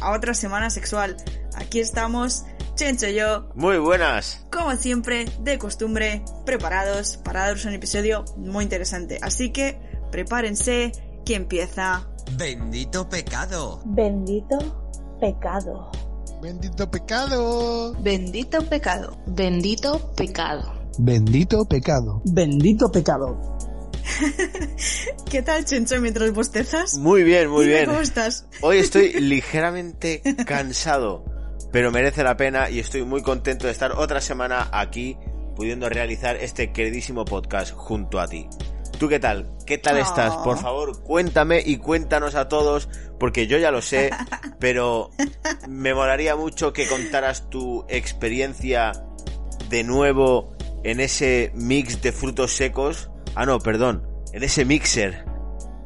a otra semana sexual. Aquí estamos, Chencho y yo, Muy buenas. como siempre, de costumbre, preparados para daros un episodio muy interesante. Así que prepárense, que empieza. Bendito pecado. Bendito pecado. Bendito pecado. Bendito pecado. Bendito pecado. Bendito pecado. Bendito pecado. ¿Qué tal, Chencho, mientras bostezas? Muy bien, muy Dime bien. ¿Cómo estás? Hoy estoy ligeramente cansado, pero merece la pena y estoy muy contento de estar otra semana aquí pudiendo realizar este queridísimo podcast junto a ti. ¿Tú qué tal? ¿Qué tal Oh. estás? Por favor, cuéntame y cuéntanos a todos, porque yo ya lo sé, pero me molaría mucho que contaras tu experiencia de nuevo en ese mix de frutos secos. Ah, no, perdón, en ese mixer.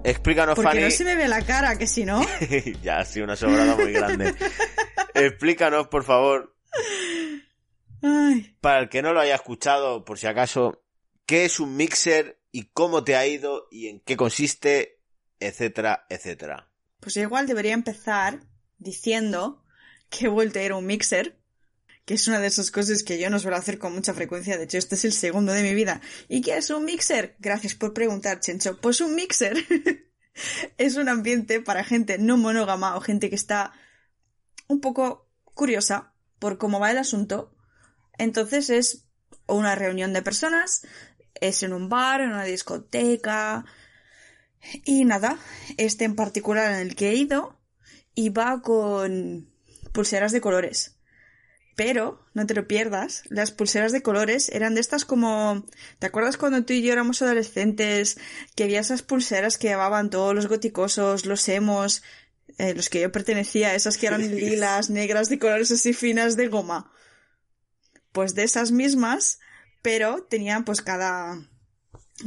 Explícanos, Porque Fanny. no se me ve la cara, que si no... ya ha sido una sobrada muy grande. Explícanos, por favor, Ay, para el que no lo haya escuchado, por si acaso, qué es un mixer y cómo te ha ido y en qué consiste, etcétera, etcétera. Pues igual debería empezar diciendo que he vuelto a ir a un mixer, es una de esas cosas que yo no suelo hacer con mucha frecuencia. De hecho, este es el segundo de mi vida. ¿Y qué es un mixer? Gracias por preguntar, Chencho. Pues un mixer es un ambiente para gente no monógama o gente que está un poco curiosa por cómo va el asunto. Entonces es una reunión de personas, es en un bar, en una discoteca, y nada, este en particular en el que he ido iba con pulseras de colores. Pero, no te lo pierdas, las pulseras de colores eran de estas como... ¿Te acuerdas cuando tú y yo éramos adolescentes? Que había esas pulseras que llevaban todos los goticosos, los emos, eh, los que yo pertenecía, esas que eran lilas, negras, de colores así finas de goma. Pues de esas mismas, pero tenían pues cada,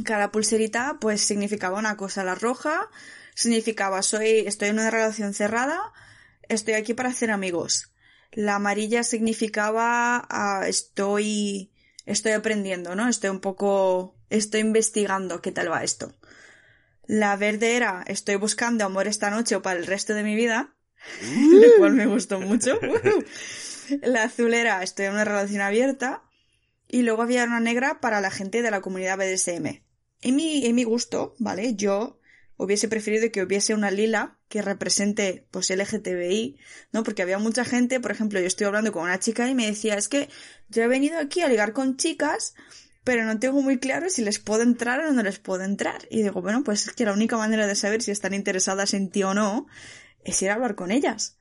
cada pulserita pues significaba una cosa. La roja significaba soy, estoy en una relación cerrada, estoy aquí para hacer amigos. La amarilla significaba ah, estoy, estoy aprendiendo, ¿no? Estoy un poco, estoy investigando qué tal va esto. La verde era estoy buscando amor esta noche o para el resto de mi vida, lo cual me gustó mucho. La azul era estoy en una relación abierta y luego había una negra para la gente de la comunidad BDSM. En mi, en mi gusto, ¿vale? Yo hubiese preferido que hubiese una lila que represente, pues, LGTBI, ¿no? Porque había mucha gente, por ejemplo, yo estoy hablando con una chica y me decía, es que yo he venido aquí a ligar con chicas, pero no tengo muy claro si les puedo entrar o no les puedo entrar. Y digo, bueno, pues es que la única manera de saber si están interesadas en ti o no es ir a hablar con ellas.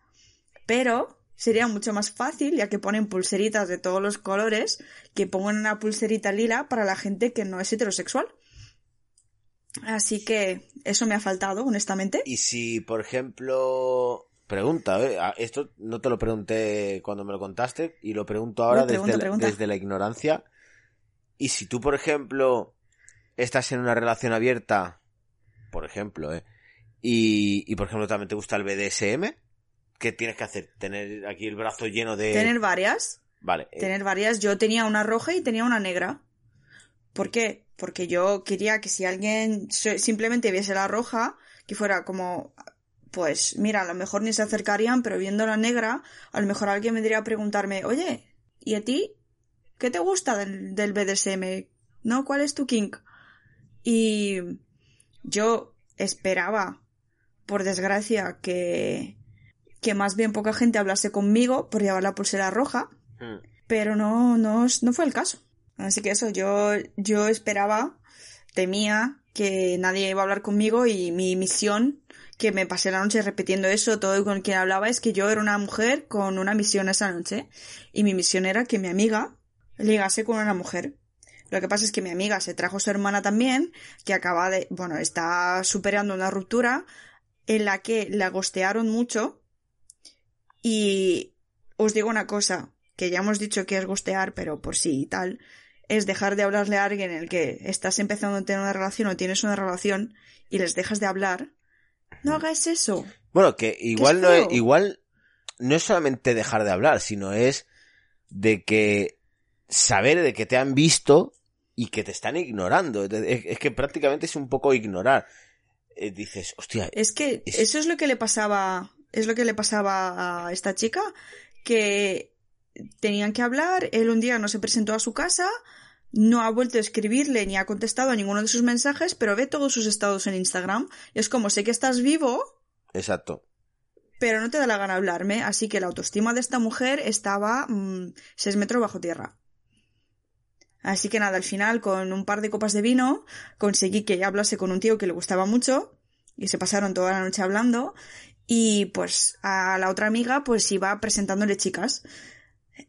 Pero sería mucho más fácil, ya que ponen pulseritas de todos los colores, que pongan una pulserita lila para la gente que no es heterosexual. Así que eso me ha faltado, honestamente. Y si, por ejemplo, pregunta, esto no te lo pregunté cuando me lo contaste y lo pregunto ahora No, pregunta, desde, la- desde la ignorancia. Y si tú, por ejemplo, estás en una relación abierta, por ejemplo, ¿eh? Y, y por ejemplo, también te gusta el BDSM, ¿qué tienes que hacer? ¿Tener aquí el brazo lleno de... Tener varias. Vale. eh, Tener varias. Yo tenía una roja y tenía una negra. ¿Por qué? Porque yo quería que si alguien simplemente viese la roja, que fuera como, pues mira, a lo mejor ni se acercarían, pero viendo la negra, a lo mejor alguien vendría a preguntarme, oye, ¿y a ti? ¿Qué te gusta del, del BDSM? ¿No? ¿Cuál es tu kink? Y yo esperaba, por desgracia, que, que más bien poca gente hablase conmigo por llevar la pulsera roja, hmm. pero no, no, no fue el caso. Así que eso, yo, yo esperaba, temía que nadie iba a hablar conmigo y mi misión, que me pasé la noche repitiendo eso, todo con quien hablaba, es que yo era una mujer con una misión esa noche. Y mi misión era que mi amiga ligase con una mujer. Lo que pasa es que mi amiga se trajo su hermana también, que acaba de, bueno, está superando una ruptura en la que la gostearon mucho Y os digo una cosa, que ya hemos dicho que es gustear, pero por sí y tal, es dejar de hablarle a alguien en el que estás empezando a tener una relación o tienes una relación y les dejas de hablar. No hagas eso. Bueno, que igual no es, igual no es solamente dejar de hablar, sino es de que saber de que te han visto y que te están ignorando. Es, es que prácticamente es un poco ignorar. Eh, dices, hostia, Es que Es- eso es lo que le pasaba, es lo que le pasaba a esta chica, que tenían que hablar, él un día no se presentó a su casa, no ha vuelto a escribirle ni ha contestado a ninguno de sus mensajes, pero ve todos sus estados en Instagram. Y es como, sé que estás vivo, exacto. pero no te da la gana hablarme, así que la autoestima de esta mujer estaba mm, seis metros bajo tierra. Así que nada, al final, con un par de copas de vino, conseguí que ella hablase con un tío que le gustaba mucho, y se pasaron toda la noche hablando, y pues a la otra amiga pues iba presentándole chicas.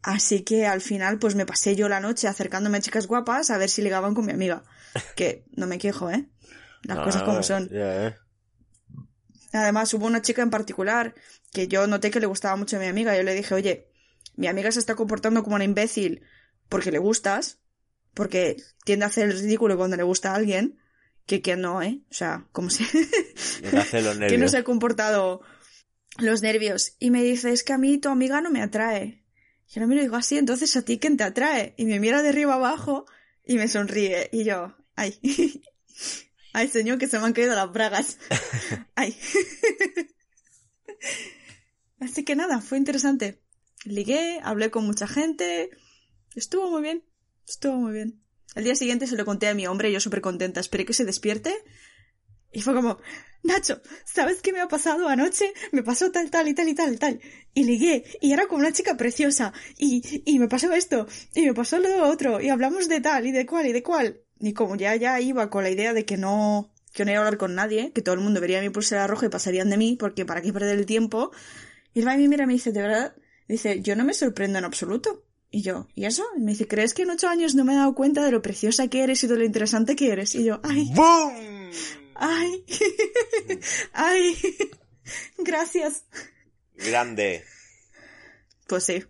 Así que al final pues me pasé yo la noche acercándome a chicas guapas a ver si ligaban con mi amiga. Que no me quejo, ¿eh? Las cosas como son. ya, eh. Además, hubo una chica en particular que yo noté que le gustaba mucho a mi amiga. Yo le dije, oye, mi amiga se está comportando como una imbécil porque le gustas, porque tiende a hacer el ridículo cuando le gusta a alguien, que, que no, ¿eh? O sea, como si... Que no se ha comportado los nervios. Y me dice, es que a mí tu amiga no me atrae. Yo no me lo digo así, entonces a ti quién te atrae. Y me mira de arriba abajo y me sonríe. Y yo, ay. Ay, señor, que se me han caído las bragas. Ay. Así que nada, fue interesante. Ligué, hablé con mucha gente. Estuvo muy bien. Estuvo muy bien. El día siguiente se lo conté a mi hombre, yo súper contenta. Esperé que se despierte. Y fue como, Nacho, ¿sabes qué me ha pasado anoche? Me pasó tal, tal y tal y tal y tal. Y ligué, y era como una chica preciosa. Y, y me pasó esto, y me pasó lo otro, y hablamos de tal y de cual y de cual. Y como ya, ya iba con la idea de que no, que no iba a hablar con nadie, que todo el mundo vería mi pulsera roja y pasarían de mí, porque para qué perder el tiempo. Y el me mira me dice, ¿de verdad? Dice, yo no me sorprendo en absoluto. Y yo, ¿y eso? Y me dice, ¿crees que en ocho años no me he dado cuenta de lo preciosa que eres y de lo interesante que eres? Y yo, ay, ¡Boom! Ay, ay, gracias. Grande. Pues sí,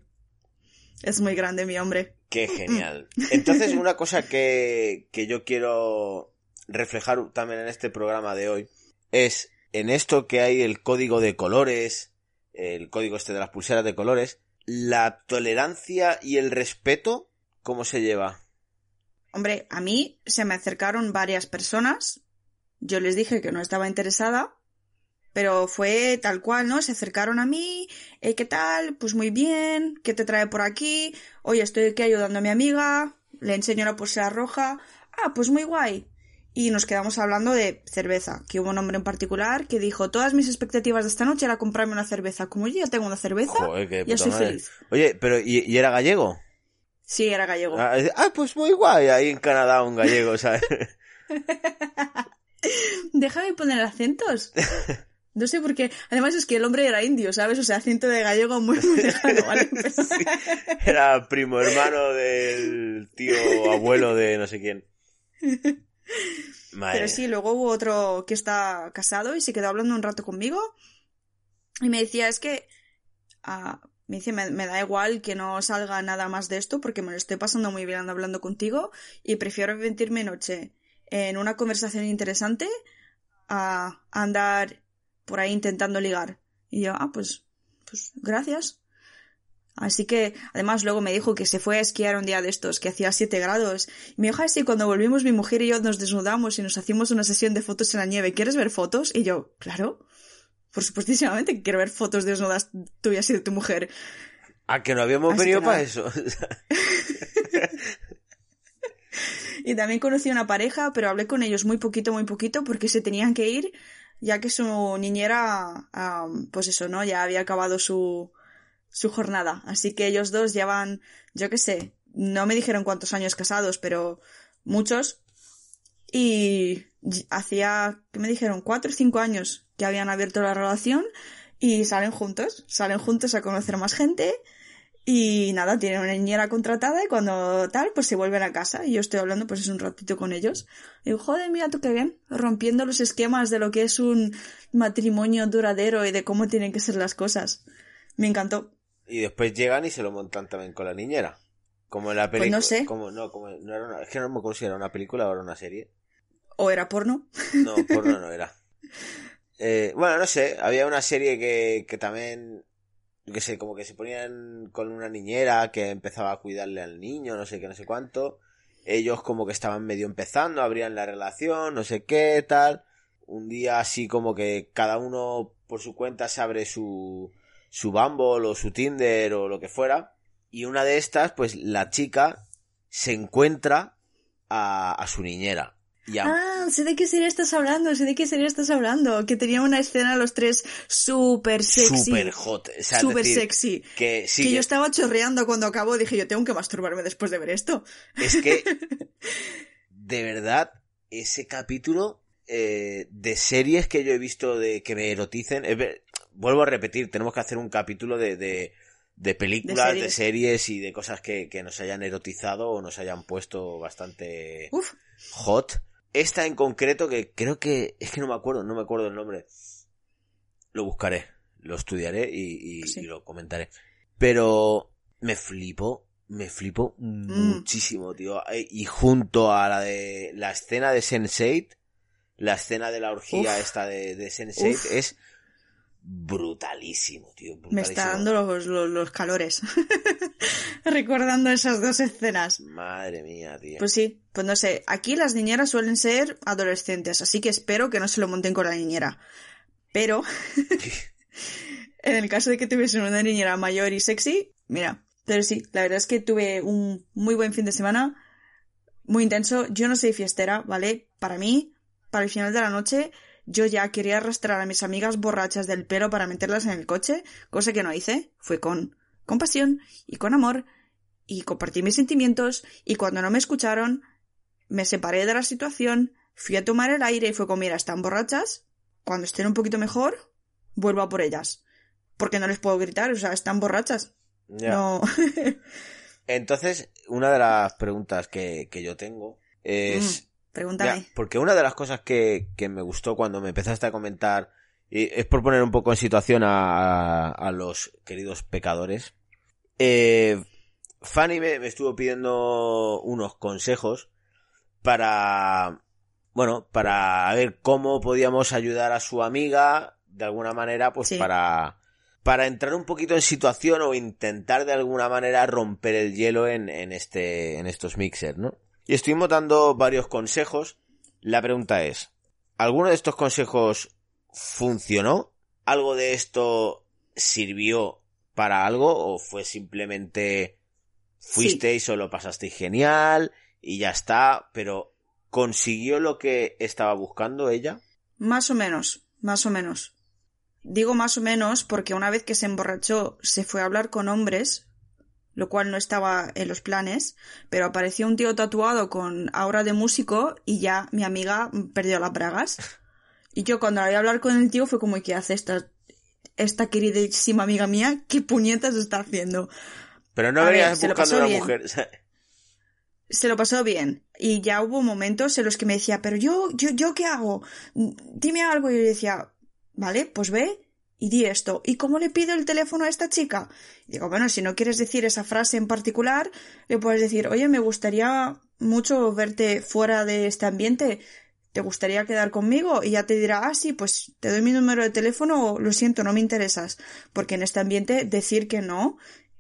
es muy grande mi hombre. Qué genial. Entonces, una cosa que, que yo quiero reflejar también en este programa de hoy es en esto que hay el código de colores, el código este de las pulseras de colores, la tolerancia y el respeto, ¿cómo se lleva? Hombre, a mí se me acercaron varias personas. Yo les dije que no estaba interesada, pero fue tal cual, ¿no? Se acercaron a mí, eh, ¿qué tal? Pues muy bien, ¿qué te trae por aquí? Oye, estoy aquí ayudando a mi amiga, le enseño la pulsera roja. Ah, pues muy guay. Y nos quedamos hablando de cerveza, que hubo un hombre en particular que dijo, todas mis expectativas de esta noche era comprarme una cerveza. Como yo ya tengo una cerveza, Joder, qué ya soy madre. feliz. Oye, pero ¿y, y era gallego? Sí, era gallego. Ah, ah, pues muy guay, ahí en Canadá un gallego, ¿sabes? Déjame poner acentos. No sé por qué. Además es que el hombre era indio, ¿sabes? O sea, acento de gallego muy, muy lejano, ¿vale? Pero- Sí, Era primo hermano del tío abuelo de no sé quién. Madre Pero sí, luego hubo otro que está casado y se quedó hablando un rato conmigo y me decía, es que... ah, me dice, me, me da igual que no salga nada más de esto porque me lo estoy pasando muy bien hablando contigo y prefiero invertir mi noche en una conversación interesante a andar por ahí intentando ligar. Y yo, ah, pues, pues gracias. Así que, además, luego me dijo que se fue a esquiar un día de estos, que hacía 7 grados. Y me dijo, así, cuando volvimos, mi mujer y yo nos desnudamos y nos hacíamos una sesión de fotos en la nieve. ¿Quieres ver fotos? Y yo, claro. Por supuestísimamente que quiero ver fotos desnudas tuyas y de tu mujer. Ah, que no habíamos Así venido para eso. Y también conocí una pareja, pero hablé con ellos muy poquito, muy poquito, porque se tenían que ir, ya que su niñera, am, pues eso, ¿no? Ya había acabado su, su jornada. Así que ellos dos llevan, yo qué sé, no me dijeron cuántos años casados, pero muchos. Y- hacía, ¿qué me dijeron? Cuatro o cinco años que habían abierto la relación y salen juntos, salen juntos a conocer más gente. Y nada, tienen una niñera contratada y cuando tal, pues se vuelven a casa. Y yo estoy hablando pues es un ratito con ellos. Y digo, joder, mira tú qué bien. Rompiendo los esquemas de lo que es un matrimonio duradero y de cómo tienen que ser las cosas. Me encantó. Y después llegan y se lo montan también con la niñera. Como en la película. Pues no sé. Como, no, como, no era una, es que no me acuerdo si era una película o era una serie. ¿O era porno? No, porno no era. Eh, bueno, no sé, había una serie que, que también, yo que sé, como que se ponían con una niñera que empezaba a cuidarle al niño, no sé qué, no sé cuánto. Ellos como que estaban medio empezando, abrían la relación, no sé qué, tal. Un día así como que cada uno por su cuenta se abre su, su Bumble o su Tinder o lo que fuera. Y una de estas, pues la chica se encuentra a su niñera. Ah, sé de qué serie estás hablando, sé de qué serie estás hablando. Que tenía una escena los tres súper sexy. super hot. O sea, Súper decir, sexy. Que sí, que que- yo estaba chorreando cuando acabó. Dije, yo tengo que masturbarme después de ver esto. es que de verdad ese capítulo eh, de series que yo he visto de que me eroticen, vuelvo a repetir, tenemos que hacer un capítulo de, de, de películas, de De series. series. y de cosas que, que nos hayan erotizado o nos hayan puesto bastante Uf, hot. Esta en concreto que creo que es que no me acuerdo, no me acuerdo el nombre. Lo buscaré, lo estudiaré y, y- Sí. y lo comentaré. Pero me flipo, me flipo muchísimo, tío. Eh, Y junto a la de la escena de Sense8, la escena de la orgía Uf. esta de, de Sense8 Uf. es brutalísimo, tío. me está dando los, los- los calores. Recordando esas dos escenas. Madre mía, tío. Pues sí, pues no sé. Aquí las niñeras suelen ser adolescentes, así que espero que no se lo monten con la niñera. Pero, en el caso de que tuviesen una niñera mayor y sexy, mira. Pero sí, la verdad es que tuve un muy buen fin de semana, muy intenso. Yo no soy fiestera, ¿vale? Para mí, para el final de la noche, yo ya quería arrastrar a mis amigas borrachas del pelo para meterlas en el coche, cosa que no hice. Fue con compasión y con amor y compartí mis sentimientos y cuando no me escucharon, me separé de la situación, fui a tomar el aire y fue como, mira, están borrachas, cuando estén un poquito mejor, vuelvo a por ellas. Porque no les puedo gritar, o sea, están borrachas. Ya. No. Entonces, una de las preguntas que, que yo tengo es... Pregúntame. Ya, porque una de las cosas que, que me gustó cuando me empezaste a comentar, y es por poner un poco en situación a, a los queridos pecadores, eh, Fanny me, me estuvo pidiendo unos consejos para, bueno, para ver cómo podíamos ayudar a su amiga de alguna manera, pues Sí. para, para entrar un poquito en situación o intentar de alguna manera romper el hielo en, en este, en estos mixers, ¿no? Y estuvimos dando varios consejos. La pregunta es, ¿alguno de estos consejos funcionó? ¿Algo de esto sirvió para algo o fue simplemente fuisteis o lo pasasteis genial y ya está, pero consiguió lo que estaba buscando ella? Más o menos, más o menos. Digo más o menos porque una vez que se emborrachó se fue a hablar con hombres, lo cual no estaba en los planes, pero apareció un tío tatuado con aura de músico y ya mi amiga perdió las bragas. Y yo cuando la vi hablar con el tío fue como, ¿qué hace esta, esta queridísima amiga mía? ¿Qué puñetas está haciendo? Pero no A venías buscando una bien. mujer. se lo pasó bien. Y ya hubo momentos en los que me decía, pero yo, yo, yo qué hago? Dime algo. Y yo decía, vale, pues ve y di esto. ¿Y cómo le pido el teléfono a esta chica? Y digo, bueno, si no quieres decir esa frase en particular, le puedes decir, oye, me gustaría mucho verte fuera de este ambiente. ¿Te gustaría quedar conmigo? Y ya te dirá, ah, sí, pues te doy mi número de teléfono o lo siento, no me interesas. Porque en este ambiente decir que no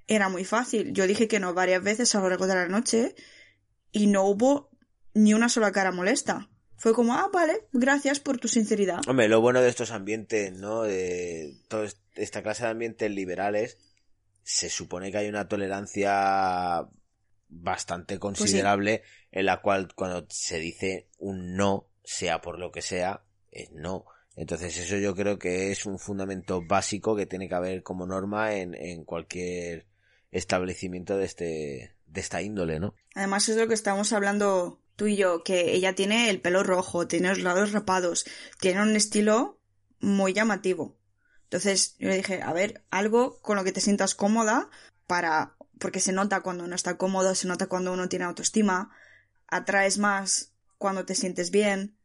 era muy fácil. Yo dije que no varias veces a lo largo de la noche y no hubo ni una sola cara molesta. Fue como, ah, vale, gracias por tu sinceridad. Hombre, lo bueno de estos ambientes, ¿no? De toda esta clase de ambientes liberales, se supone que hay una tolerancia bastante considerable en la cual cuando se dice un no, sea por lo que sea, es no. Entonces eso yo creo que es un fundamento básico que tiene que haber como norma en, en cualquier establecimiento de este de esta índole, ¿no? Además es lo que estamos hablando tú y yo, que ella tiene el pelo rojo, tiene los lados rapados, tiene un estilo muy llamativo. Entonces yo le dije, a ver, algo con lo que te sientas cómoda para, porque se nota cuando uno está cómodo, se nota cuando uno tiene autoestima, atraes más cuando te sientes bien.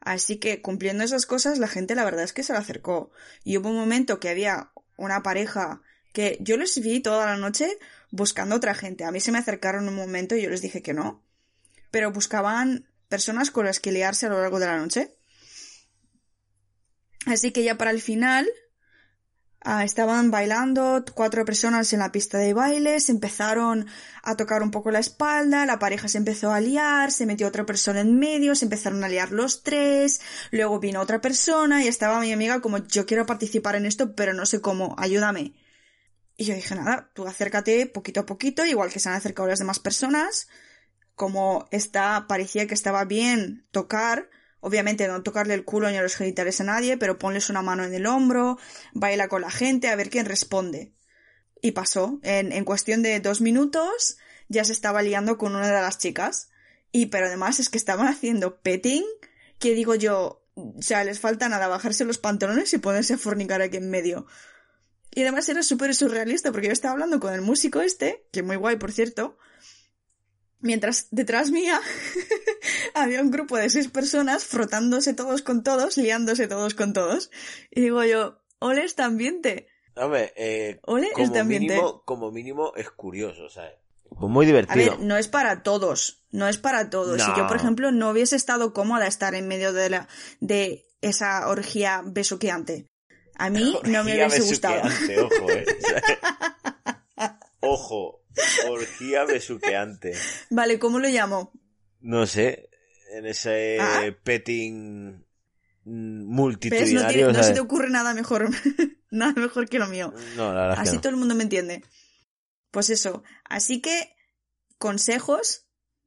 Así que cumpliendo esas cosas, la gente la verdad es que se le acercó. Y hubo un momento que había una pareja que yo les vi toda la noche buscando otra gente. A mí se me acercaron un momento y yo les dije que no, pero buscaban personas con las que liarse a lo largo de la noche. Así que ya para el final ah, estaban bailando cuatro personas en la pista de baile, se empezaron a tocar un poco la espalda, la pareja se empezó a liar, se metió otra persona en medio, se empezaron a liar los tres, luego vino otra persona y estaba mi amiga como yo quiero participar en esto pero no sé cómo, ayúdame. Y yo dije nada, tú acércate poquito a poquito, igual que se han acercado las demás personas, como esta parecía que estaba bien tocar, Obviamente no tocarle el culo ni los genitales a nadie, pero ponles una mano en el hombro, baila con la gente a ver quién responde. Y pasó. En, en cuestión de dos minutos ya se estaba liando con una de las chicas. Y pero además es que estaban haciendo petting, que digo yo, o sea, les falta nada bajarse los pantalones y ponerse a fornicar aquí en medio. Y además era súper surrealista porque yo estaba hablando con el músico este, que muy guay por cierto, mientras detrás mía había un grupo de seis personas frotándose todos con todos, liándose todos con todos. Y digo yo, ole este ambiente. Hombre, eh, Ole como, este ambiente. mínimo, como mínimo es curioso, ¿sabes? Pues muy A divertido. ver, no es para todos, no es para todos. Si yo, por No. ejemplo, no hubiese estado cómoda estar en medio de la de esa orgía besuqueante. A mí no me hubiese gustado. Ojo, eh. ojo, orgía besuqueante. Vale, ¿cómo lo llamo? No sé, en ese Ah. petting multitudinario. tiene- no se te ocurre nada mejor, nada mejor que lo mío. No, la verdad es que Así no. todo el mundo me entiende. Pues eso. Así que consejos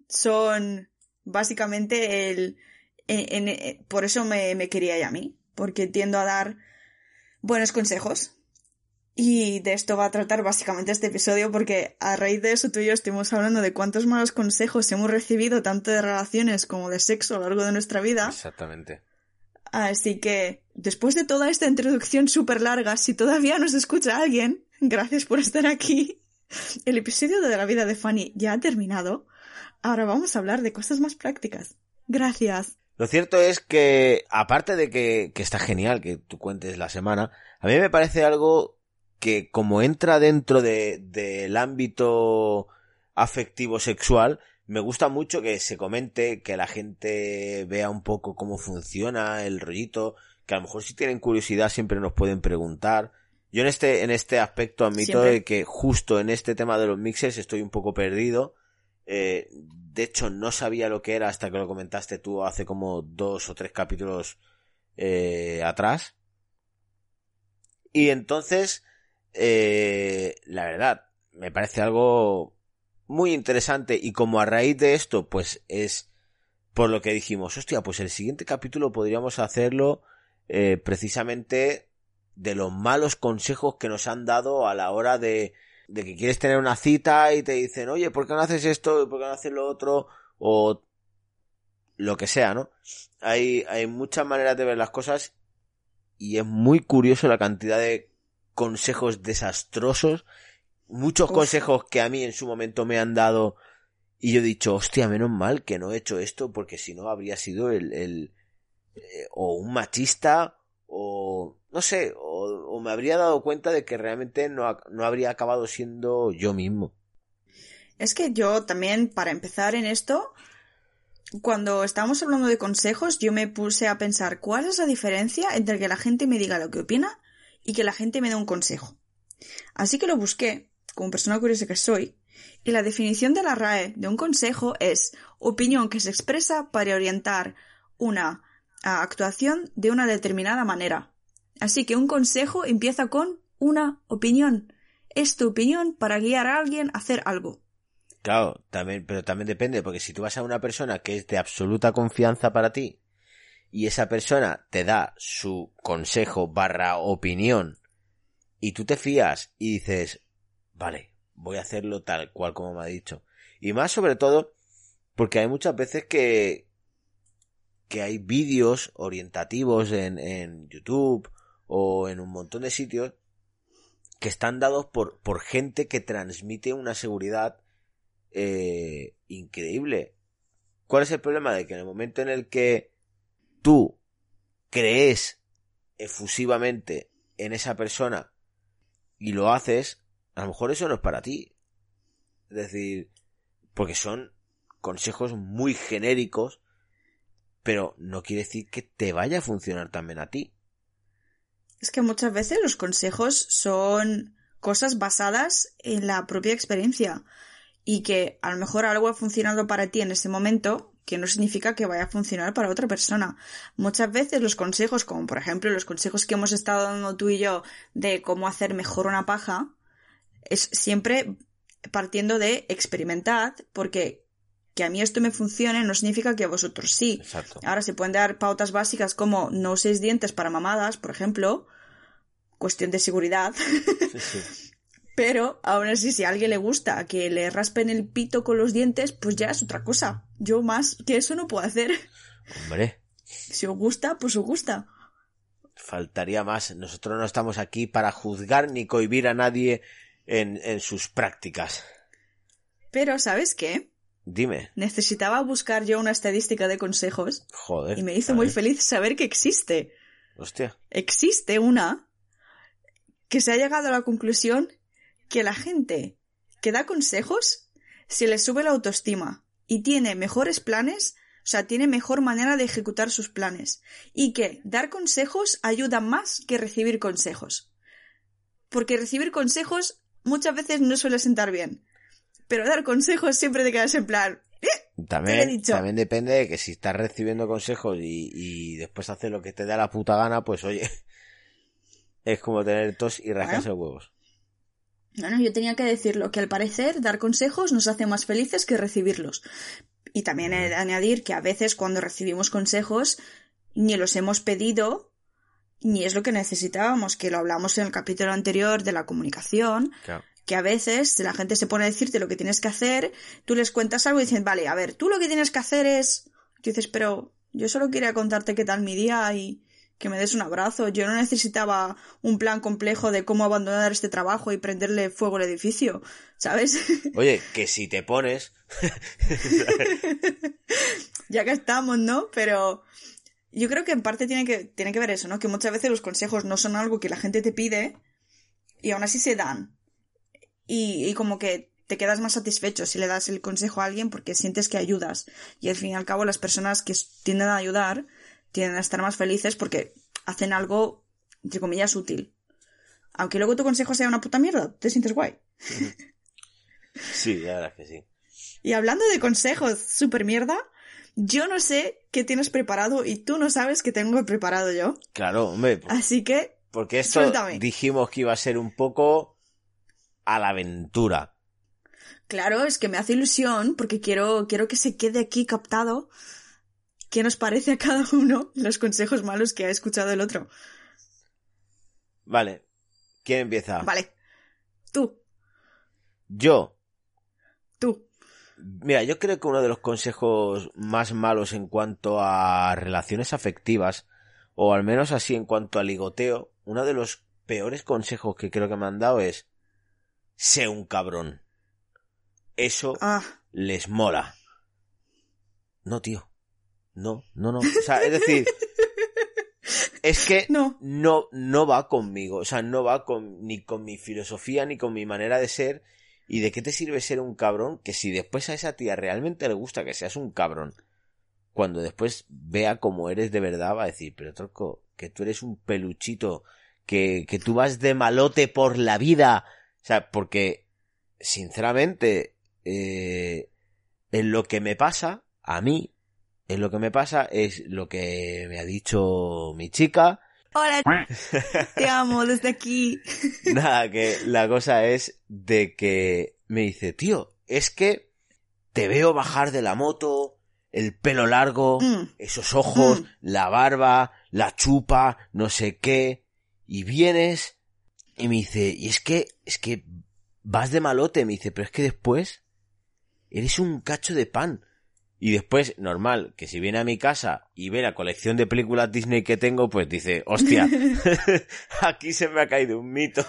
son básicamente el... en- en- eh, por eso me, me quería a mí. Porque tiendo a dar buenos consejos. Y de esto va a tratar básicamente este episodio porque a raíz de eso tú y yo estuvimos hablando de cuántos malos consejos hemos recibido tanto de relaciones como de sexo a lo largo de nuestra vida. Exactamente. Así que, después de toda esta introducción súper larga, si todavía nos escucha alguien, gracias por estar aquí. El episodio de la vida de Fanny ya ha terminado. Ahora vamos a hablar de cosas más prácticas. Gracias. Lo cierto es que, aparte de que, que está genial que tú cuentes la semana, a mí me parece algo que como entra dentro de, del ámbito afectivo sexual, me gusta mucho que se comente, que la gente vea un poco cómo funciona el rollito, que a lo mejor si tienen curiosidad siempre nos pueden preguntar. Yo en este, en este aspecto admito de que justo en este tema de los mixes estoy un poco perdido. Eh, de hecho, no sabía lo que era hasta que lo comentaste tú hace como dos o tres capítulos eh, atrás. Y entonces, eh, la verdad, me parece algo muy interesante y como a raíz de esto, pues es por lo que dijimos, hostia, pues el siguiente capítulo podríamos hacerlo eh, precisamente de los malos consejos que nos han dado a la hora de, de que quieres tener una cita y te dicen, oye, ¿por qué no haces esto? ¿Por qué no haces lo otro? O lo que sea, ¿no? Hay, hay muchas maneras de ver las cosas y es muy curioso la cantidad de consejos desastrosos, muchos Uf. consejos que a mí en su momento me han dado y yo he dicho, hostia, menos mal que no he hecho esto porque si no habría sido el, el eh, o un machista o no sé, o, o me habría dado cuenta de que realmente no, no habría acabado siendo yo mismo. Es que yo también, para empezar en esto, cuando estábamos hablando de consejos, yo me puse a pensar cuál es la diferencia entre que la gente me diga lo que opina y que la gente me dé un consejo. Así que lo busqué, como persona curiosa que soy, y la definición de la RAE de un consejo es opinión que se expresa para orientar una actuación de una determinada manera. Así que un consejo empieza con una opinión. Es tu opinión para guiar a alguien a hacer algo. Claro, también, pero también depende, porque si tú vas a una persona que es de absoluta confianza para ti y esa persona te da su consejo barra opinión y tú te fías y dices, vale, voy a hacerlo tal cual como me ha dicho. Y más sobre todo porque hay muchas veces que que hay vídeos orientativos en, en YouTube o en un montón de sitios que están dados por, por gente que transmite una seguridad eh, increíble. ¿Cuál es el problema? De que en el momento en el que tú crees efusivamente en esa persona y lo haces, a lo mejor eso no es para ti. Es decir, porque son consejos muy genéricos, pero no quiere decir que te vaya a funcionar también a ti. Es que muchas veces los consejos son cosas basadas en la propia experiencia y que a lo mejor algo ha funcionado para ti en ese momento, que no significa que vaya a funcionar para otra persona. Muchas veces los consejos, como por ejemplo los consejos que hemos estado dando tú y yo de cómo hacer mejor una paja, es siempre partiendo de experimentad, porque que a mí esto me funcione no significa que a vosotros sí. Exacto. Ahora se pueden dar pautas básicas como no uséis dientes para mamadas, por ejemplo, cuestión de seguridad. Sí, sí. Pero aún así, si a alguien le gusta que le raspen el pito con los dientes, pues ya es otra cosa. Yo más que eso no puedo hacer. Hombre, Si os gusta, pues os gusta. faltaría más. Nosotros no estamos aquí para juzgar ni cohibir a nadie en, en sus prácticas. Pero, ¿sabes qué? Dime. Necesitaba buscar yo una estadística de consejos Joder. y me hizo muy feliz saber que existe. Hostia. Existe una que se ha llegado a la conclusión que la gente que da consejos se le sube la autoestima y tiene mejores planes, o sea, tiene mejor manera de ejecutar sus planes y que dar consejos ayuda más que recibir consejos. Porque recibir consejos muchas veces no suele sentar bien, pero dar consejos siempre te quedas en plan, "Eh, También, también depende de que si estás recibiendo consejos y, y después haces lo que te da la puta gana, pues oye, es como tener tos y rascarse los huevos. No, no, yo tenía que decirlo, que al parecer dar consejos nos hace más felices que recibirlos. Y también he de añadir que a veces cuando recibimos consejos ni los hemos pedido ni es lo que necesitábamos, que lo hablamos en el capítulo anterior de la comunicación, Claro. que a veces la gente se pone a decirte lo que tienes que hacer, tú les cuentas algo y dicen, vale, a ver, tú lo que tienes que hacer es... Tú dices, pero yo solo quería contarte qué tal mi día y que me des un abrazo. Yo no necesitaba un plan complejo de cómo abandonar este trabajo y prenderle fuego al edificio, ¿sabes? Oye, que si te pones, ya que estamos, ¿no? Pero yo creo que en parte tiene que, tiene que ver eso, ¿no? Que muchas veces los consejos no son algo que la gente te pide y aún así se dan. Y, y como que te quedas más satisfecho si le das el consejo a alguien porque sientes que ayudas. Y al fin y al cabo las personas que tienden a ayudar tienden a estar más felices porque hacen algo, entre comillas, útil. Aunque luego tu consejo sea una puta mierda, te sientes guay. sí, la verdad es que sí. Y hablando de consejos super mierda, yo no sé qué tienes preparado y tú no sabes qué tengo preparado yo. Claro, hombre, por- Así que, porque esto suéltame. dijimos que iba a ser un poco a la aventura. claro, es que me hace ilusión porque quiero, quiero que se quede aquí captado qué nos parece a cada uno los consejos malos que ha escuchado el otro. Vale, ¿quién empieza? Vale. Tú, Yo. tú. Mira, yo creo que uno de los consejos más malos en cuanto a relaciones afectivas, o al menos así en cuanto a ligoteo, uno de los peores consejos que creo que me han dado es sé un cabrón. Eso Ah, les mola. No, tío. No, no, no. O sea, es decir, es que no. no, no va conmigo. O sea, no va con, ni con mi filosofía, ni con mi manera de ser. ¿Y de qué te sirve ser un cabrón? Que si después a esa tía realmente le gusta que seas un cabrón, cuando después vea cómo eres de verdad, va a decir, pero troco, que tú eres un peluchito, que, que tú vas de malote por la vida. O sea, porque, sinceramente, eh, en lo que me pasa, a mí, en lo que me pasa es lo que me ha dicho mi chica, Hola, te amo desde aquí. Nada, que la cosa es de que me dice, tío, es que te veo bajar de la moto, el pelo largo, Mm. esos ojos, Mm. la barba, la chupa, no sé qué, y vienes y me dice, y es que, es que vas de malote, me dice, pero es que después eres un cacho de pan. Y después, normal, que si viene a mi casa y ve la colección de películas Disney que tengo, pues dice, hostia, aquí se me ha caído un mito.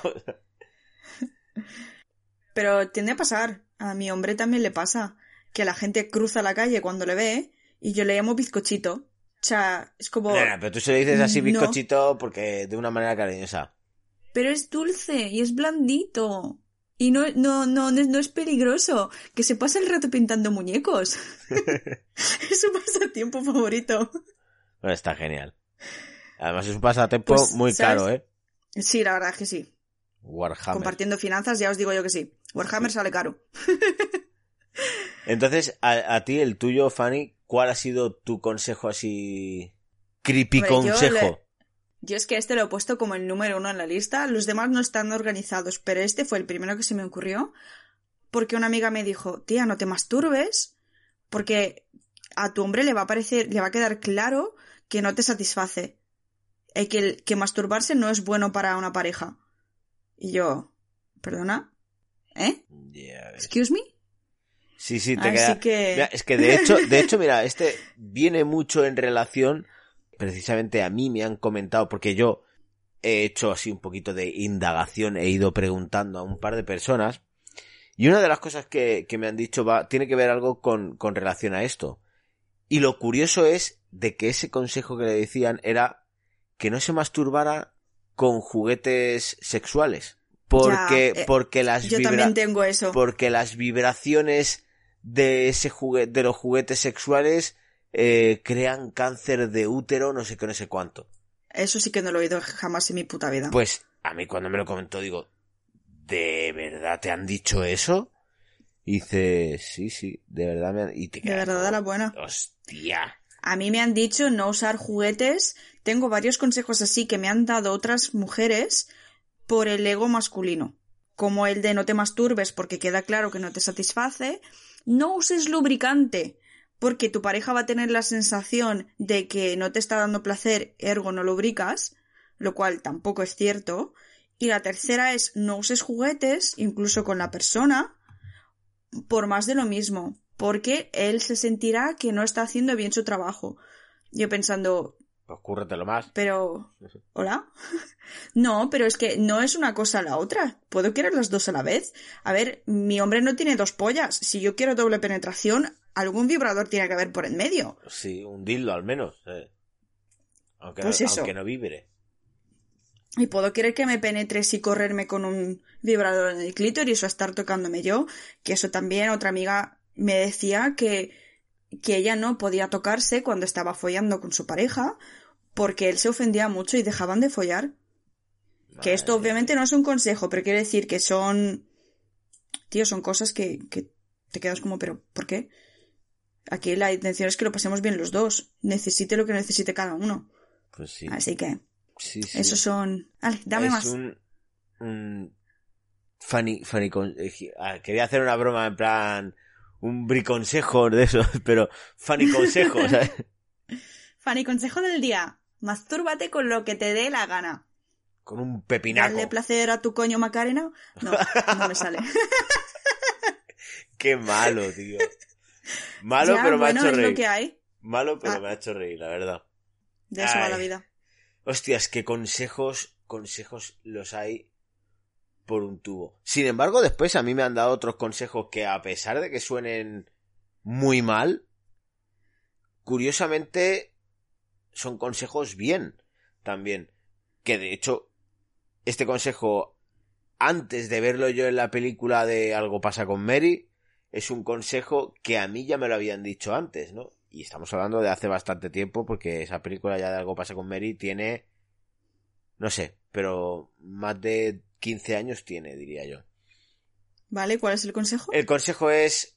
Pero tiende a pasar. A mi hombre también le pasa. Que la gente cruza la calle cuando le ve y yo le llamo bizcochito. O sea, es como... Pero tú se lo dices así No. bizcochito porque de una manera cariñosa. pero es dulce y es blandito. Y no, no, no, no es- peligroso. Que se pasa el rato pintando muñecos. es su pasatiempo favorito. Bueno, está genial. Además es un pasatiempo Pues, muy ¿sabes? caro, ¿eh? Sí, la verdad es que sí. Warhammer. Compartiendo finanzas, ya os digo yo que sí. Warhammer sale caro. Entonces, a, a ti, el tuyo, Fanny, ¿cuál ha sido tu consejo así... creepy Hombre, consejo? Yo es que este lo he puesto como el número uno en la lista. Los demás no están organizados, pero este fue el primero que se me ocurrió. Porque una amiga me dijo, tía, no te masturbes, porque a tu hombre le va a parecer, le va a quedar claro que no te satisface. Y que, el- que masturbarse no es bueno para una pareja. Y yo, ¿perdona? ¿Eh? Ves. ¿Excuse me? Sí, sí, te Así queda... que... Mira, es que de hecho, de hecho, mira, este viene mucho en relación, precisamente a mí me han comentado, porque yo he hecho así un poquito de indagación, he ido preguntando a un par de personas, y una de las cosas que, que me han dicho va, tiene que ver algo con, con relación a esto. Y lo curioso es de que ese consejo que le decían era que no se masturbara con juguetes sexuales. Porque, Ya, eh, porque las Yo también tengo eso. porque las vibraciones de ese juguete, de los juguetes sexuales eh, crean cáncer de útero, no sé qué, no sé cuánto. Eso sí que no lo he oído jamás en mi puta vida. Pues a mí cuando me lo comentó digo, ¿de verdad te han dicho eso? Y dice, sí, sí, de verdad me han... Y te de verdad, como, la buena. Hostia. A mí me han dicho no usar juguetes. Tengo varios consejos así que me han dado otras mujeres por el ego masculino. Como el de no te masturbes porque queda claro que no te satisface. No uses lubricante porque tu pareja va a tener la sensación de que no te está dando placer, ergo no lubricas, lo cual tampoco es cierto. Y la tercera es no uses juguetes, incluso con la persona, por más de lo mismo, porque él se sentirá que no está haciendo bien su trabajo. Yo pensando, Pues cúrretelo más. pero... ¿Hola? No, pero es que no es una cosa a la otra. Puedo querer las dos a la vez. A ver, mi hombre no tiene dos pollas. Si yo quiero doble penetración, algún vibrador tiene que haber por en medio. Sí, un dildo al menos. eh. Aunque, Pues no, eso. aunque no vibre. Y puedo querer que me penetres y correrme con un vibrador en el clítoris o estar tocándome yo, que eso también otra amiga me decía que, que ella no podía tocarse cuando estaba follando con su pareja porque él se ofendía mucho y dejaban de follar. Que esto obviamente no es un consejo, pero quiere decir que son... Tío, son cosas que, que te quedas como, pero ¿por qué? Aquí la intención es que lo pasemos bien los dos. Necesite lo que necesite cada uno. Pues sí. Así que, sí, sí. esos son... Vale, dame es más. un, un funny, funny con- eh, ah, quería hacer una broma en plan un briconsejo de eso, pero funny consejo, ¿sabes? Fanny, consejo del día. Mastúrbate con lo que te dé la gana. Con un pepinaco. Dale placer a tu coño Macarena. No, no me sale. Qué malo, tío. Malo, Ya, pero me bueno, ha hecho es reír. lo que hay. Malo, pero Ah. me ha hecho reír, la verdad. De eso va Ay. la vida. Hostias, qué consejos, consejos los hay por un tubo. Sin embargo, después a mí me han dado otros consejos que a pesar de que suenen muy mal, curiosamente son consejos bien también. Que de hecho, este consejo, antes de verlo yo en la película de Algo pasa con Mary, es un consejo que a mí ya me lo habían dicho antes, ¿no? Y estamos hablando de hace bastante tiempo porque esa película ya de Algo pasa con Mary tiene, no sé, pero más de 15 años tiene, diría yo. ¿Vale? ¿Cuál es el consejo? El consejo es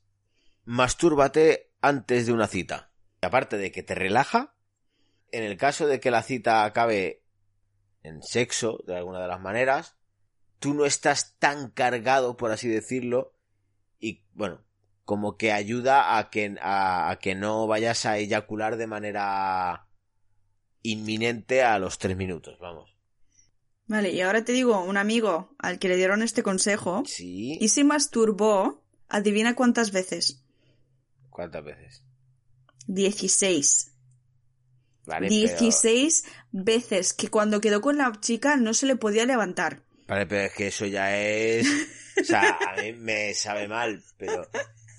mastúrbate antes de una cita. Y aparte de que te relaja, en el caso de que la cita acabe en sexo, de alguna de las maneras, tú no estás tan cargado, por así decirlo, y bueno, como que ayuda a que, a, a que no vayas a eyacular de manera inminente a los tres minutos, vamos. Vale, y ahora te digo, un amigo al que le dieron este consejo Sí. y se masturbó, adivina cuántas veces. ¿Cuántas veces? 16. Vale, pero- 16 veces que cuando quedó con la chica no se le podía levantar. Vale, pero es que eso ya es. O sea, a mí me sabe mal, pero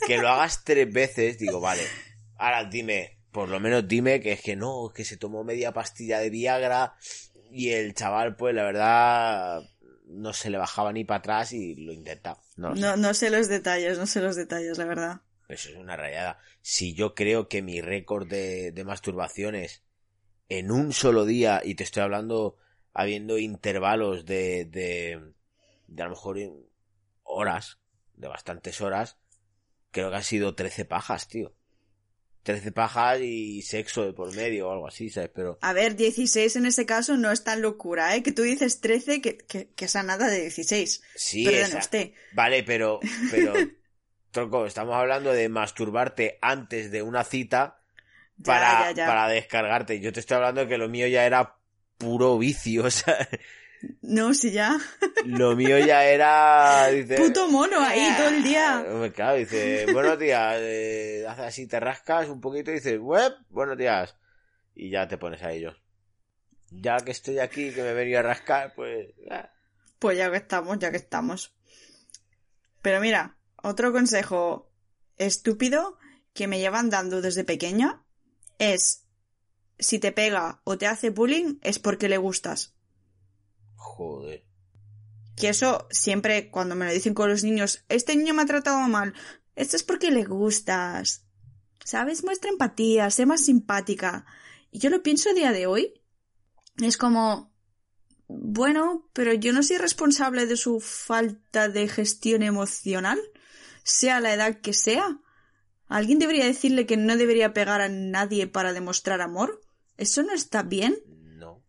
que lo hagas tres veces, digo, vale. Ahora dime, por lo menos dime que es que no, que se tomó media pastilla de Viagra y el chaval, pues la verdad, no se le bajaba ni para atrás y lo intentaba. No, lo sé. No, no sé los detalles, no sé los detalles, la verdad. Eso es una rayada. Si yo creo que mi récord de, de masturbaciones en un solo día, y te estoy hablando habiendo intervalos de, de, de a lo mejor horas, de bastantes horas, creo que han sido 13 pajas, tío. 13 pajas y sexo de por medio o algo así, ¿sabes? Pero A ver, 16 en ese caso no es tan locura, ¿eh? Que tú dices 13, que, que, que esa nada de 16. sí, usted. Vale, pero, pero, tronco, estamos hablando de masturbarte antes de una cita Ya, para, ya, ya. para descargarte. Yo te estoy hablando de que lo mío ya era puro vicio, o sea, No, si ya. lo mío ya era, dice, Puto mono ahí todo el día. Claro, dice, buenos días, eh, así, te rascas un poquito y dices, web, buenos días. Y ya te pones a ellos. Ya que estoy aquí, que me he venido a rascar, pues... ah. Pues ya que estamos, ya que estamos. Pero mira, otro consejo estúpido que me llevan dando desde pequeña es si te pega o te hace bullying es porque le gustas. Joder. Que eso siempre cuando me lo dicen con los niños, este niño me ha tratado mal, esto es porque le gustas. ¿Sabes? Muestra empatía, sé más simpática. Y yo lo pienso a día de hoy. Es como, bueno, pero yo no soy responsable de su falta de gestión emocional, sea la edad que sea. ¿Alguien debería decirle que no debería pegar a nadie para demostrar amor? ¿Eso no está bien? No.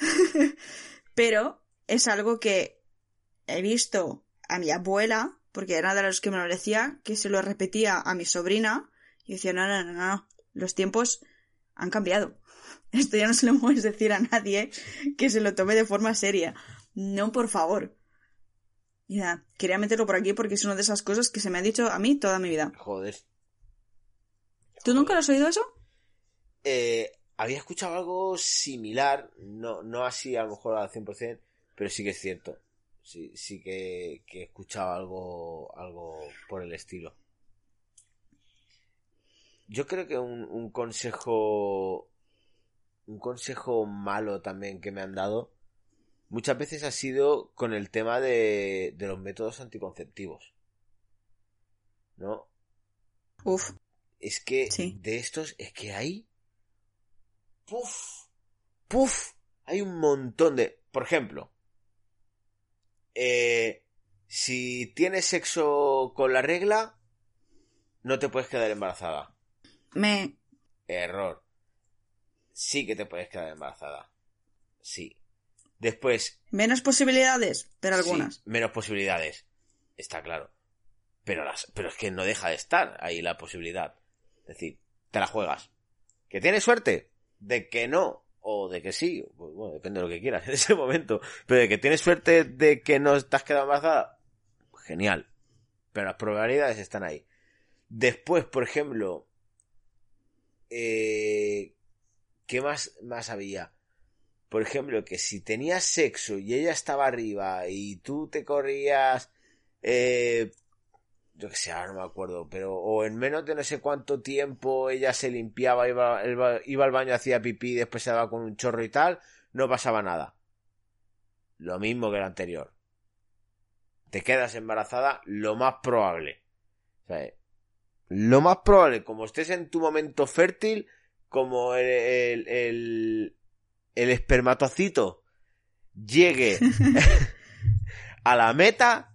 Pero es algo que he visto a mi abuela, porque era de los que me lo decía, que se lo repetía a mi sobrina, y decía, no, no, no, no, los tiempos han cambiado. Esto ya no se lo puedes decir a nadie que se lo tome de forma seria. No, por favor. Y nada, quería meterlo por aquí porque es una de esas cosas que se me ha dicho a mí toda mi vida. Joder. ¿Tú nunca lo has oído eso? Eh, había escuchado algo similar, no, no así a lo mejor al 100%, pero sí que es cierto. Sí, sí que, que he escuchado algo, algo por el estilo. Yo creo que un, un consejo, un consejo malo también que me han dado, muchas veces ha sido con el tema de, de los métodos anticonceptivos. ¿No? Uf, Es que Sí. de estos, es que hay. Puf. Puf. Hay un montón de. Por ejemplo. eh, si tienes sexo con la regla, no te puedes quedar embarazada. me... Error. Sí que te puedes quedar embarazada. Sí. Después, Menos posibilidades, pero Sí, algunas. menos posibilidades. Está claro. Pero, las, pero es que no deja de estar ahí la posibilidad. Es decir, te la juegas. ¿Que tienes suerte? De que no. O de que sí. Pues, bueno, depende de lo que quieras en ese momento. Pero de que tienes suerte de que no has quedado embarazada. Genial. Pero las probabilidades están ahí. Después, por ejemplo. Eh, ¿Qué más, más había? Por ejemplo, que si tenías sexo y ella estaba arriba y tú te corrías, eh, yo que sé, ahora no me acuerdo, pero o en menos de no sé cuánto tiempo ella se limpiaba, iba, iba, iba al baño, hacía pipí, después se daba con un chorro y tal, no pasaba nada. Lo mismo que el anterior. Te quedas embarazada, lo más probable. O sea, lo más probable, como estés en tu momento fértil, como el, el, el, el espermatocito llegue a la meta,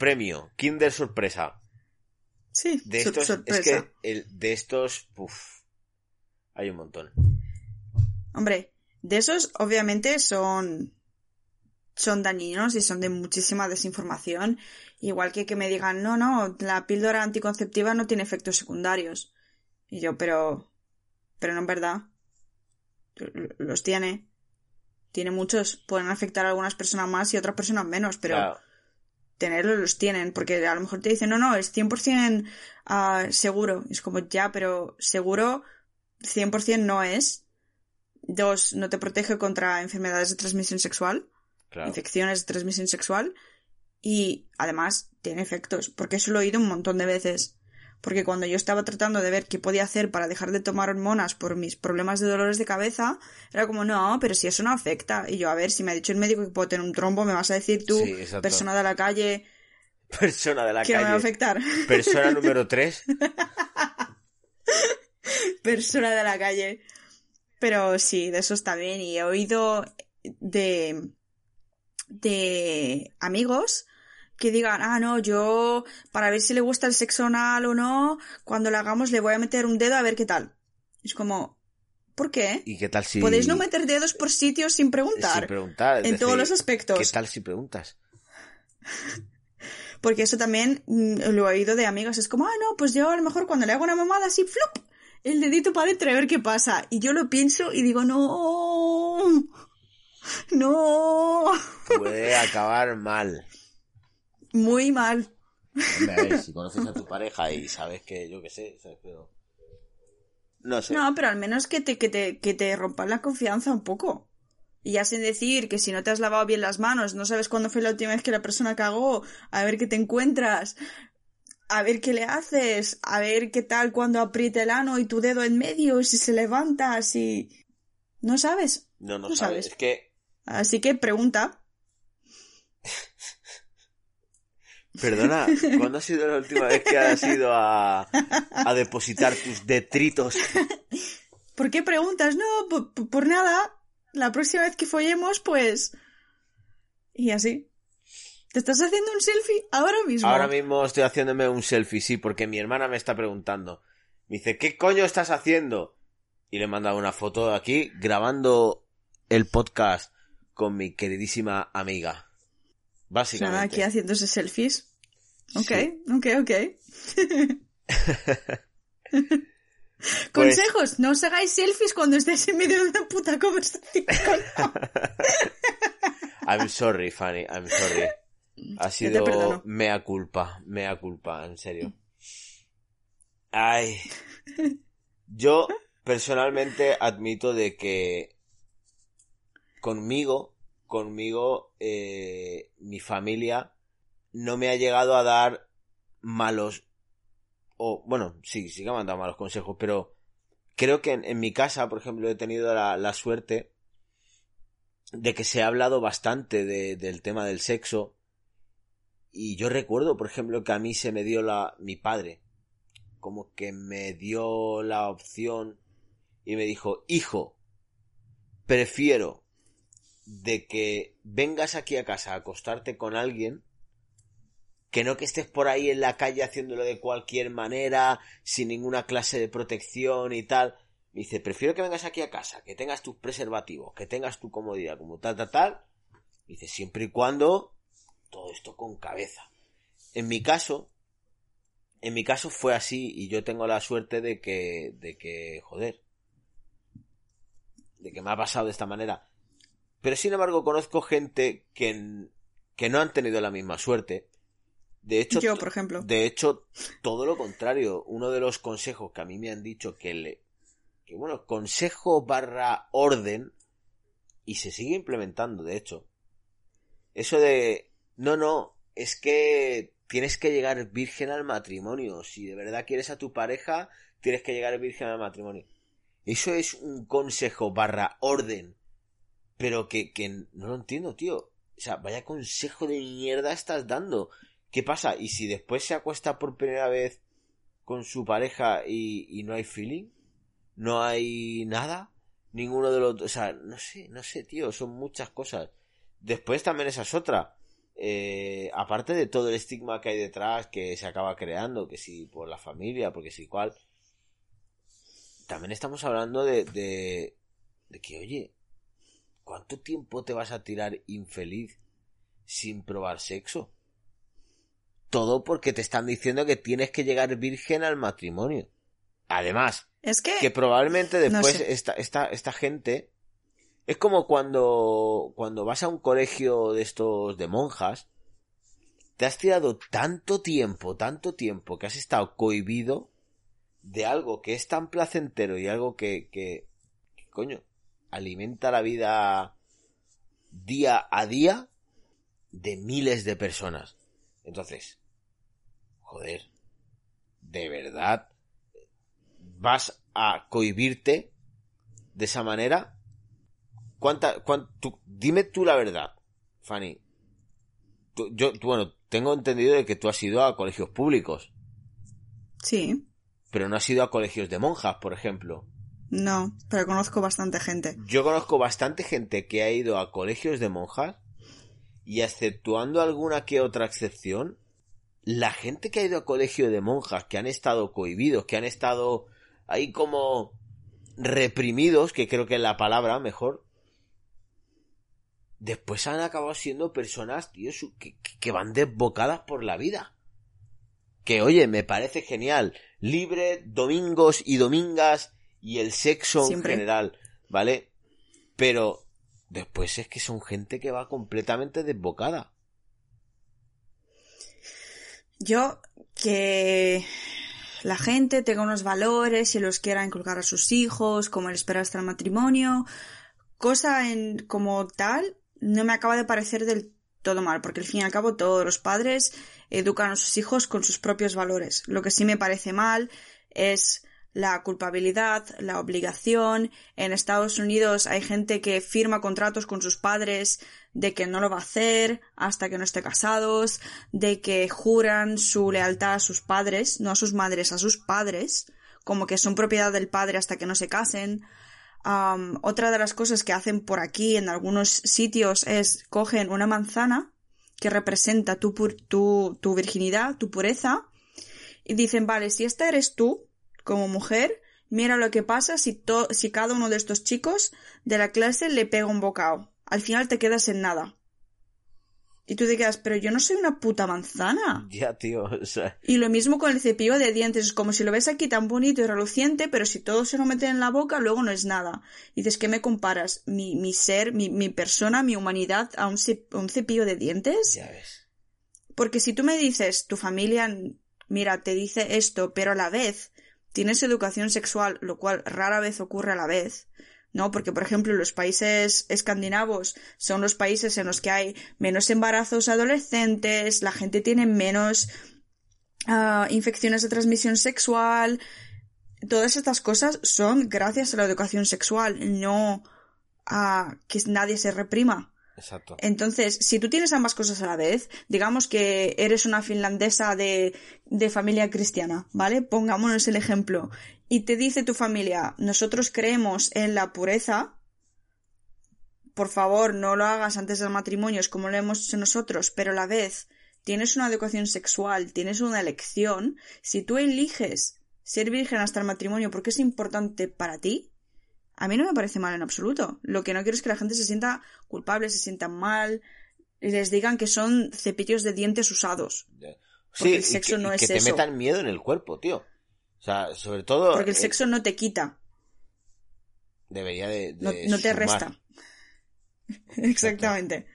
premio, Kinder sorpresa. Sí, De estos, sorpresa. es que el, de estos, puf, hay un montón. Hombre, de esos obviamente son son dañinos y son de muchísima desinformación, igual que que me digan, "No, no, la píldora anticonceptiva no tiene efectos secundarios." Y yo, pero pero no es verdad. Los tiene. Tiene muchos, pueden afectar a algunas personas más y a otras personas menos, pero Claro, tenerlos los tienen, porque a lo mejor te dicen, no, no, es 100% ah, seguro. Es como, ya, pero seguro 100% no es. Dos, no te protege contra enfermedades de transmisión sexual, claro. infecciones de transmisión sexual. Y además tiene efectos, porque eso lo he oído un montón de veces. Porque cuando yo estaba tratando de ver qué podía hacer para dejar de tomar hormonas por mis problemas de dolores de cabeza, era como, no, pero si eso no afecta. Y yo, a ver, si me ha dicho el médico que puedo tener un trombo, me vas a decir tú, Sí, persona de la calle, Persona de la que me va a calle. afectar. Persona número 3. persona de la calle. Pero sí, de eso está bien. Y he oído de, de amigos que digan, ah, no, yo, para ver si le gusta el sexo anal o no, cuando lo hagamos le voy a meter un dedo a ver qué tal. Es como, ¿por qué? ¿Y qué tal si... Podéis no meter dedos por sitios sin preguntar. Sin preguntar. en todos los aspectos. ¿Qué tal si preguntas? Porque eso también mm, lo he oído de amigos. Es como, ah, no, pues yo a lo mejor cuando le hago una mamada así, ¡flup! El dedito para adentro a ver qué pasa. Y yo lo pienso y digo, no. No. Puede acabar mal. Muy mal. Hombre, a ver, si conoces a tu pareja y sabes que, yo qué sé, ¿sabes? pero... No sé. No, pero al menos que te, que te, que te rompan la confianza un poco. Y ya sin decir que si no te has lavado bien las manos, no sabes cuándo fue la última vez que la persona cagó, a ver qué te encuentras, a ver qué le haces, a ver qué tal cuando aprieta el ano y tu dedo en medio, si se levanta, si... No sabes. No, no, no sabes. sabes. Es que, Así que pregunta. Perdona, ¿cuándo ha sido la última vez que has ido a, a depositar tus detritos? ¿Por qué preguntas? No, por, por- por nada. La próxima vez que follemos, pues... Y así. ¿Te estás haciendo un selfie ahora mismo? Ahora mismo estoy haciéndome un selfie, sí, porque mi hermana me está preguntando. Me dice, ¿qué coño estás haciendo? Y le he mandado una foto aquí grabando el podcast con mi queridísima amiga. Básicamente. Nada, aquí haciéndose selfies. Ok, Sí. ok, ok. Pues- Consejos, no os hagáis selfies cuando estéis en medio de una puta conversación. I'm sorry, Fanny, I'm sorry. Ha sido mea culpa, mea culpa, en serio. Ay. Yo personalmente admito de que conmigo, conmigo, eh, mi familia no me ha llegado a dar malos, o bueno, sí, sí que me han dado malos consejos, pero creo que en, mi casa, por ejemplo, he tenido la, la suerte de que se ha hablado bastante de- del tema del sexo. Y yo recuerdo, por ejemplo, que a mí se me dio la, mi padre, como que me dio la opción y me dijo, hijo, prefiero de que vengas aquí a casa a acostarte con alguien que no que estés por ahí en la calle haciéndolo de cualquier manera, sin ninguna clase de protección y tal. Me dice, prefiero que vengas aquí a casa, que tengas tus preservativos, que tengas tu comodidad, como tal, tal, tal. Dice, siempre y cuando todo esto con cabeza. En mi caso, en mi caso fue así y yo tengo la suerte de que, de que, joder, de que me ha pasado de esta manera. Pero sin embargo conozco gente que, que no han tenido la misma suerte. De hecho, Yo, por ejemplo. de hecho, todo lo contrario. Uno de los consejos que a mí me han dicho que le, que bueno, consejo barra orden y se sigue implementando, de hecho. Eso de, no, no, es que tienes que llegar virgen al matrimonio. Si de verdad quieres a tu pareja, tienes que llegar virgen al matrimonio. Eso es un consejo barra orden. Pero que, que no lo entiendo, tío. O sea, vaya consejo de mierda estás dando. ¿Qué pasa? ¿Y si después se acuesta por primera vez con su pareja y, y no hay feeling? ¿No hay nada? Ninguno de los... O sea, no sé, no sé, tío. Son muchas cosas. Después también esa es otra. Eh, aparte de todo el estigma que hay detrás que se acaba creando, que si por la familia, porque si cual, también estamos hablando de, de, de que, oye, ¿cuánto tiempo te vas a tirar infeliz sin probar sexo? Todo porque te están diciendo que tienes que llegar virgen al matrimonio. Además, Es que... que probablemente No después sé. esta, esta, esta gente es como cuando, cuando vas a un colegio de estos de monjas, te has tirado tanto tiempo, tanto tiempo que has estado cohibido de algo que es tan placentero y algo que, que, que, coño, alimenta la vida día a día de miles de personas. Entonces, joder, ¿de verdad vas a cohibirte de esa manera? ¿Cuánta, cuán- tú- dime tú la verdad, Fanny. Tú- yo, tú, bueno, tengo entendido de que tú has ido a colegios públicos, Sí, pero no has ido a colegios de monjas, por ejemplo. No, pero conozco bastante gente. Yo conozco bastante gente que ha ido a colegios de monjas y exceptuando alguna que otra excepción, la gente que ha ido a colegio de monjas, que han estado cohibidos, que han estado ahí como reprimidos, que creo que es la palabra mejor, después han acabado siendo personas, tío, que- que van desbocadas por la vida. Que oye, me parece genial. Libre, domingos y domingas y el sexo Siempre. en general, ¿vale? Pero después es que son gente que va completamente desbocada. Yo, que la gente tenga unos valores y los quiera inculcar a sus hijos, como el esperar hasta el matrimonio, cosa en, como tal, no me acaba de parecer del todo mal, porque al fin y al cabo todos los padres educan a sus hijos con sus propios valores. Lo que sí me parece mal es la culpabilidad, la obligación. En Estados Unidos hay gente que firma contratos con sus padres de que no lo va a hacer hasta que no esté casados, de que juran su lealtad a sus padres, no a sus madres, a sus padres, como que son propiedad del padre hasta que no se casen. Am, otra de las cosas que hacen por aquí en algunos sitios es cogen una manzana que representa tu, tu virginidad, tu pureza, y dicen, vale, si esta eres tú, como mujer, mira lo que pasa si, to- si cada uno de estos chicos de la clase le pega un bocado. Al final te quedas en nada. Y tú te quedas, pero yo no soy una puta manzana. Ya, tío, o sea, Y lo mismo con el cepillo de dientes, es como si lo ves aquí tan bonito y reluciente, pero si todo se lo meten en la boca, luego no es nada. Y dices, ¿qué me comparas? ¿Mi, mi ser, mi, mi persona, mi humanidad a un, un cepillo de dientes? ya ves. Porque si tú me dices, tu familia, mira, te dice esto, pero a la vez tienes educación sexual, lo cual rara vez ocurre a la vez, ¿no? Porque, por ejemplo, los países escandinavos son los países en los que hay menos embarazos adolescentes, la gente tiene menos ah, infecciones de transmisión sexual. Todas estas cosas son gracias a la educación sexual, no a que nadie se reprima. Exacto. Entonces, si tú tienes ambas cosas a la vez, digamos que eres una finlandesa de, familia cristiana, ¿vale? Pongámonos el ejemplo. Y te dice tu familia, nosotros creemos en la pureza, por favor, no lo hagas antes del matrimonio, es como lo hemos hecho nosotros, pero a la vez tienes una educación sexual, tienes una elección, si tú eliges ser virgen hasta el matrimonio porque es importante para ti, a mí no me parece mal en absoluto. Lo que no quiero es que la gente se sienta culpable, se sienta mal, y les digan que son cepillos de dientes usados. Sí, el y sexo que, no y es que te eso. metan miedo en el cuerpo, tío. O sea, sobre todo... Porque el eh, sexo no te quita, debería de... no, de no te sumar. resta. Exactamente.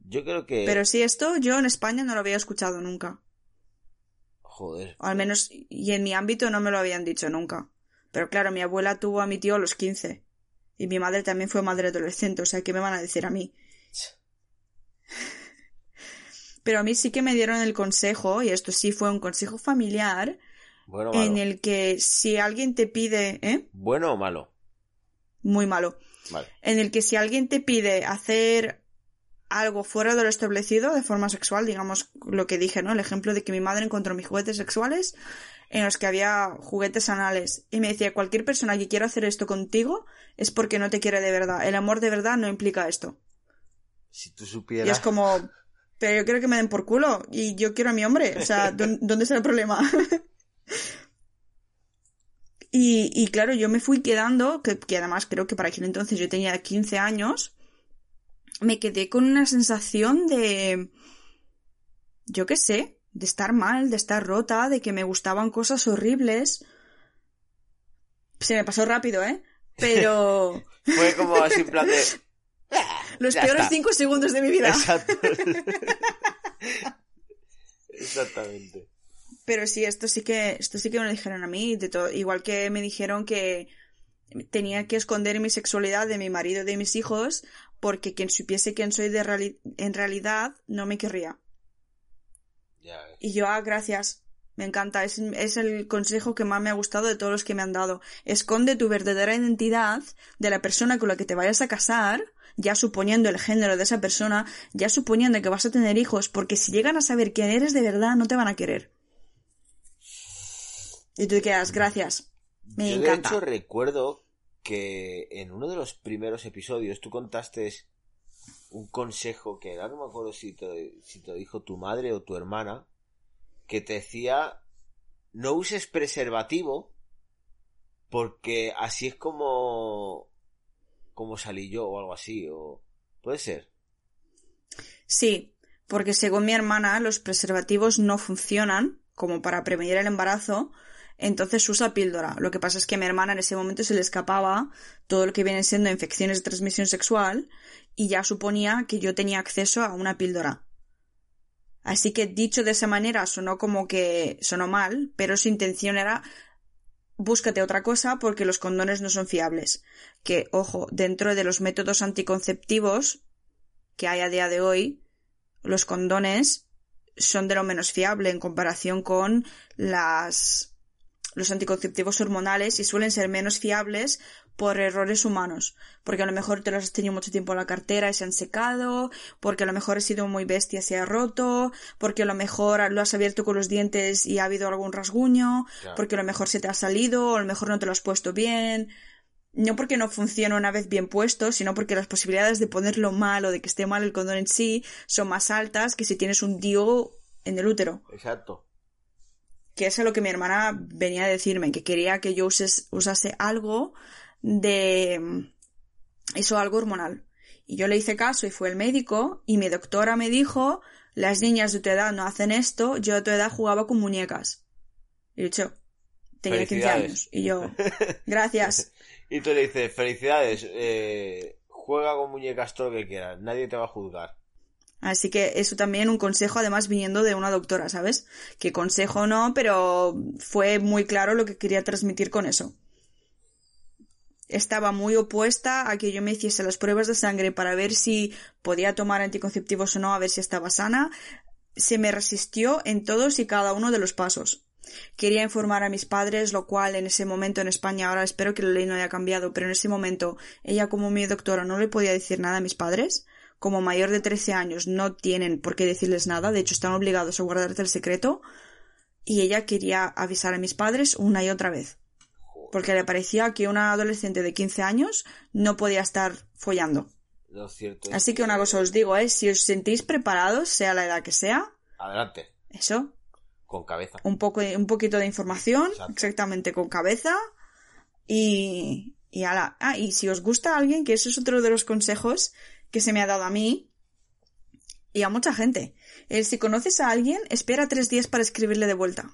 Yo creo que... Pero sí, esto yo en España no lo había escuchado nunca. Joder. O al menos, y en mi ámbito no me lo habían dicho nunca. Pero claro, mi abuela tuvo a mi tío a los 15. Y mi madre también fue madre adolescente, o sea, ¿qué me van a decir a mí? Pero a mí sí que me dieron el consejo, y esto sí fue un consejo familiar, Bueno malo. en el que si alguien te pide, ¿eh? ¿Bueno o malo? Muy malo. Vale. En el que si alguien te pide hacer algo fuera de lo establecido de forma sexual, digamos lo que dije, ¿no? El ejemplo de que mi madre encontró mis juguetes sexuales en los que había juguetes anales y me decía cualquier persona que quiera hacer esto contigo es porque no te quiere de verdad. El amor de verdad no implica esto. Si tú Y supieras... es como, pero yo quiero que me den por culo y yo quiero a mi hombre. O sea, ¿dó- ¿dónde está el problema? y, y claro, yo me fui quedando, que, que además creo que para aquel entonces yo tenía 15 años, me quedé con una sensación de, yo qué sé, de estar mal, de estar rota, de que me gustaban cosas horribles. Se me pasó rápido, ¿eh? Pero Fue como así en plan de... los Ya peores está. cinco segundos de mi vida. Exacto. Exactamente. Pero sí, esto sí que, esto sí que me lo dijeron a mí, de todo, igual que me dijeron que tenía que esconder mi sexualidad de mi marido y de mis hijos, porque quien supiese quién soy de reali- en realidad no me querría. Y yo, ah, gracias. Me encanta, es, es el consejo que más me ha gustado de todos los que me han dado. Esconde tu verdadera identidad de la persona con la que te vayas a casar, ya suponiendo el género de esa persona, ya suponiendo que vas a tener hijos, porque si llegan a saber quién eres de verdad, no te van a querer. Y tú te quedas, gracias. Me Yo encanta. de hecho recuerdo que en uno de los primeros episodios tú contaste un consejo que ahora no me acuerdo si te, si te dijo tu madre o tu hermana, que te decía no uses preservativo porque así es como como salí yo o algo así o puede ser Sí, porque según mi hermana, los preservativos no funcionan como para prevenir el embarazo, entonces usa píldora. Lo que pasa es que a mi hermana en ese momento se le escapaba todo lo que vienen siendo infecciones de transmisión sexual y ya suponía que yo tenía acceso a una píldora. Así que dicho de esa manera sonó como que sonó mal, pero su intención era búscate otra cosa porque los condones no son fiables. Que, ojo, dentro de los métodos anticonceptivos que hay a día de hoy, los condones son de lo menos fiable en comparación con las los anticonceptivos hormonales y suelen ser menos fiables por errores humanos, porque a lo mejor te los has tenido mucho tiempo en la cartera y se han secado, porque a lo mejor has sido muy bestia y se ha roto, porque a lo mejor lo has abierto con los dientes y ha habido algún rasguño, Claro. porque a lo mejor se te ha salido, o a lo mejor no te lo has puesto bien, no porque no funcione una vez bien puesto, sino porque las posibilidades de ponerlo mal o de que esté mal el condón en sí son más altas que si tienes un dio en el útero. exacto Que es lo que mi hermana venía a decirme, que quería que yo uses- usase algo de eso, algo hormonal. Y yo le hice caso y fue el médico y mi doctora me dijo, las niñas de tu edad no hacen esto, yo a tu edad jugaba con muñecas. Y de hecho, tenía 15 Felicidades. años. Y yo, gracias. y tú le dices felicidades eh, juega con muñecas todo lo que quieras nadie te va a juzgar Así que eso también un consejo, además viniendo de una doctora, ¿sabes? Que consejo no, pero fue muy claro lo que quería transmitir con eso. Estaba muy opuesta a que yo me hiciese las pruebas de sangre para ver si podía tomar anticonceptivos o no, a ver si estaba sana. Se me resistió en todos y cada uno de los pasos. Quería informar a mis padres, lo cual en ese momento en España, ahora espero que la ley no haya cambiado, pero en ese momento ella como mi doctora no le podía decir nada a mis padres. Como mayor de 13 años no tienen por qué decirles nada, de hecho están obligados a guardarte el secreto. Y ella quería avisar a mis padres una y otra vez. Porque le parecía que una adolescente de 15 años no podía estar follando. lo cierto es Así que una cosa os digo, ¿eh? Si os sentís preparados, sea la edad que sea, adelante eso, con cabeza un poco un poquito de información Exacto. exactamente con cabeza y y ala. ah y si os gusta alguien que eso es otro de los consejos que se me ha dado a mí y a mucha gente el si conoces a alguien espera tres días para escribirle de vuelta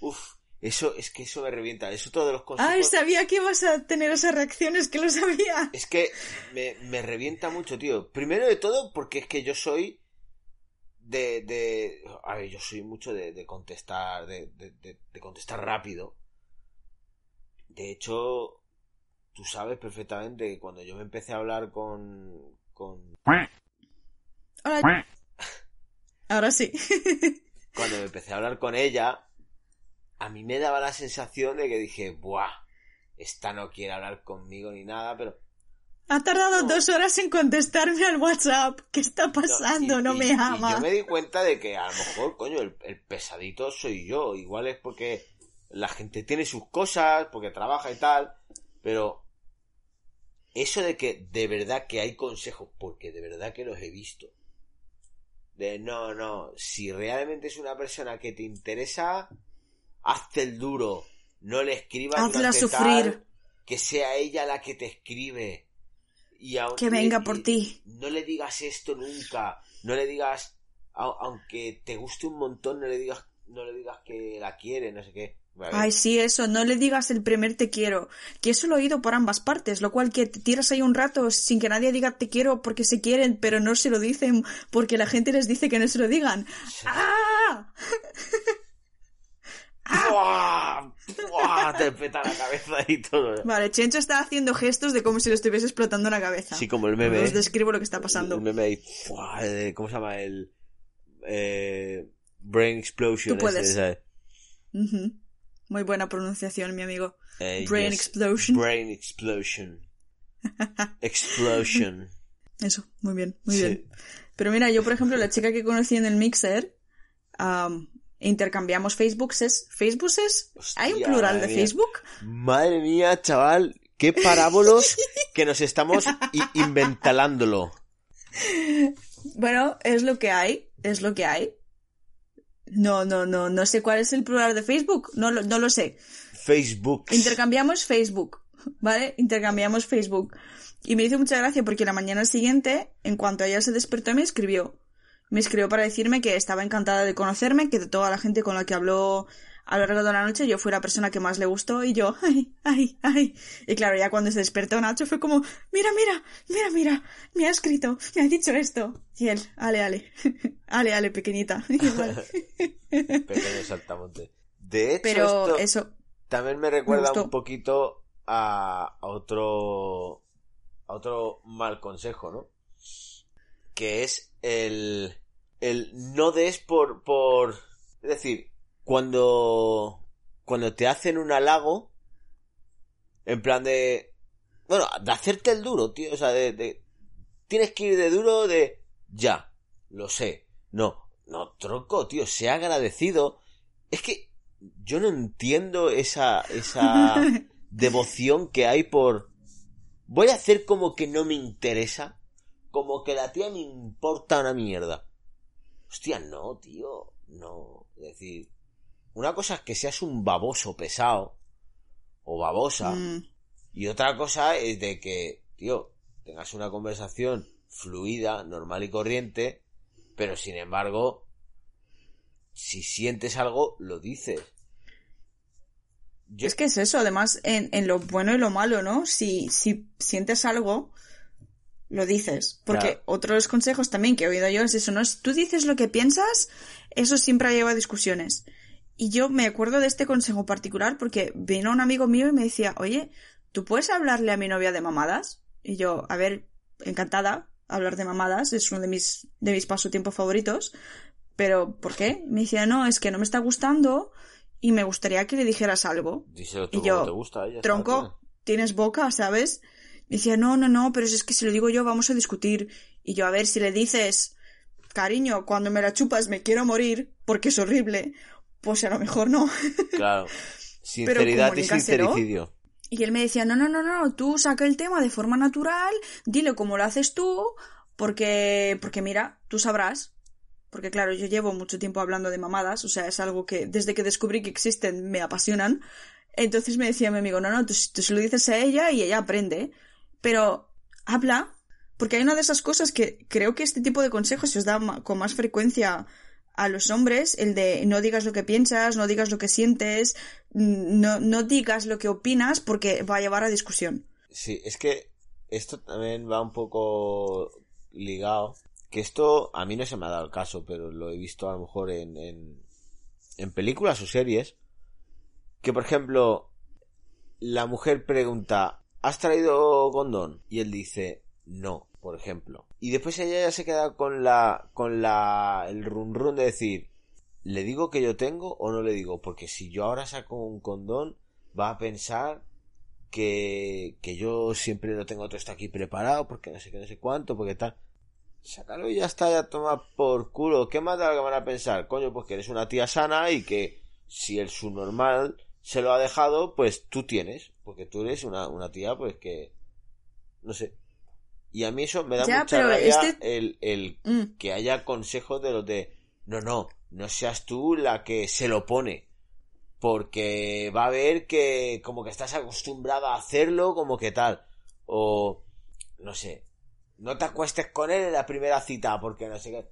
Uf, eso es que eso me revienta. Es otro de los consejos. ay sabía que ibas a tener esas reacciones que lo sabía Es que me, me revienta mucho, tío. Primero de todo, porque es que yo soy de. de a ver, yo soy mucho de, de contestar, de- de contestar rápido. De hecho, tú sabes perfectamente que cuando yo me empecé a hablar con. Con Hola. ahora sí cuando me empecé a hablar con ella, a mí me daba la sensación de que dije, ¡buah! Esta no quiere hablar conmigo ni nada, pero ha tardado No. dos horas en contestarme al WhatsApp qué está pasando y- no y- me y ama yo me di cuenta de que a lo mejor, coño, el, el pesadito soy yo. Igual es porque la gente tiene sus cosas, porque trabaja y tal, pero eso de que de verdad que hay consejos, porque de verdad que los he visto. De no, no, si realmente es una persona que te interesa, hazte el duro, no le escribas Hazla sufrir. tal, que sea ella la que te escribe. Y Que venga por ti. No le digas esto nunca. No le digas, au- aunque te guste un montón, no le digas, no le digas que la quiere, no sé qué. Ay, sí, eso, no le digas el primer te quiero. Que eso lo he oído por ambas partes, lo cual que te tiras ahí un rato sin que nadie diga te quiero porque se quieren, pero no se lo dicen porque la gente les dice que no se lo digan. ¡Ah! ¡Buah! ¡Buah! Te peta la cabeza y todo. Vale, Chencho está haciendo gestos de como si le estuviese explotando la cabeza. Sí, como el meme. Os describo lo que está pasando. El meme ahí. Eh, ¿Cómo se llama? El. Eh, brain Explosion. Tú puedes. ese. Muy buena pronunciación, mi amigo. Eh, Brain yes. explosion. Brain explosion. Explosion. Eso, muy bien, muy Sí. bien. Pero mira, yo por ejemplo, la chica que conocí en el mixer, am, intercambiamos Facebookses. ¿Facebookses? ¿Hay un plural de mía. Facebook? Madre mía, chaval, qué parábolos que nos estamos inventalándolo. Bueno, es lo que hay, es lo que hay. No, no, no, no sé cuál es el plural de Facebook, no lo, no lo sé. Facebook. Intercambiamos Facebook, ¿vale? Intercambiamos Facebook. Y me hizo mucha gracia porque la mañana siguiente, en cuanto ella se despertó, me escribió. Me escribió para decirme que estaba encantada de conocerme, que de toda la gente con la que habló a lo largo de la noche yo fui la persona que más le gustó y yo, ay, ay, ay. Y claro, ya cuando se despertó Nacho fue como, mira, mira, mira, mira, me ha escrito, me ha dicho esto. Y él, ale, ale, ale, ale, pequeñita. Pequeño saltamonte. De hecho, Pero esto eso, también me recuerda un poquito a otro a otro mal consejo, ¿no? Que es el el no des por por es decir, cuando cuando te hacen un halago en plan de bueno, de hacerte el duro, tío, o sea, de, de tienes que ir de duro de ya, lo sé. No, no, tronco, tío, sea agradecido. Es que yo no entiendo esa, esa devoción que hay por... Voy a hacer como que no me interesa, como que la tía me importa una mierda. Hostia, no, tío, no. Es decir, una cosa es que seas un baboso pesado o babosa mm, y otra cosa es de que, tío, tengas una conversación fluida, normal y corriente, pero sin embargo, si sientes algo, lo dices. Yo- Es que es eso, además, en, en lo bueno y lo malo, ¿no? Si, si sientes algo, lo dices. Porque Claro. otros consejos también que he oído yo es eso, ¿no? Si tú dices lo que piensas, eso siempre lleva a discusiones. Y yo me acuerdo de este consejo particular porque vino un amigo mío y me decía, oye, ¿tú puedes hablarle a mi novia de mamadas? Y yo, a ver, encantada, hablar de mamadas, es uno de mis, de mis pasatiempos favoritos. Pero, ¿por qué? Me decía, no, es que no me está gustando y me gustaría que le dijeras algo. Díselo tú Y yo, te gusta, Tronco, tienes boca, ¿sabes? Me decía, no, no, no, pero es que si lo digo yo vamos a discutir. Y yo, a ver, si le dices, cariño, cuando me la chupas me quiero morir, porque es horrible, pues a lo mejor no. Claro. Sinceridad y sincericidio. Y él me decía, no, no, no, no, tú saca el tema de forma natural, dile cómo lo haces tú, porque, porque mira, tú sabrás. Porque claro, yo llevo mucho tiempo hablando de mamadas, o sea, es algo que desde que descubrí que existen me apasionan. Entonces me decía mi amigo, no, no, tú, tú se lo dices a ella y ella aprende. Pero habla, porque hay una de esas cosas que creo que este tipo de consejos se os da con más frecuencia a los hombres, el de no digas lo que piensas, no digas lo que sientes, no, no digas lo que opinas porque va a llevar a discusión. Sí, es que esto también va un poco ligado. Que esto a mí no se me ha dado el caso, pero lo he visto a lo mejor en, en, en películas o series. Que por ejemplo, la mujer pregunta, ¿has traído condón? Y él dice, no, por ejemplo. Y después ella ya se queda con la, con la, el run run de decir, ¿le digo que yo tengo o no le digo? Porque si yo ahora saco un condón, va a pensar que, que yo siempre lo tengo todo esto aquí preparado, porque no sé qué, no sé cuánto, porque tal. Sácalo y ya está, ya toma por culo. ¿Qué más da lo que van a pensar? Coño, pues que eres una tía sana y que si el subnormal se lo ha dejado, pues tú tienes. Porque tú eres una, una tía, pues que. No sé. Y a mí eso me da Ya, mucha rabia este- el, el Mm. que haya consejos de los de. No, no, no seas tú la que se lo pone. Porque va a ver que como que estás acostumbrada a hacerlo, como que tal. O, no sé, no te acuestes con él en la primera cita, porque no sé qué.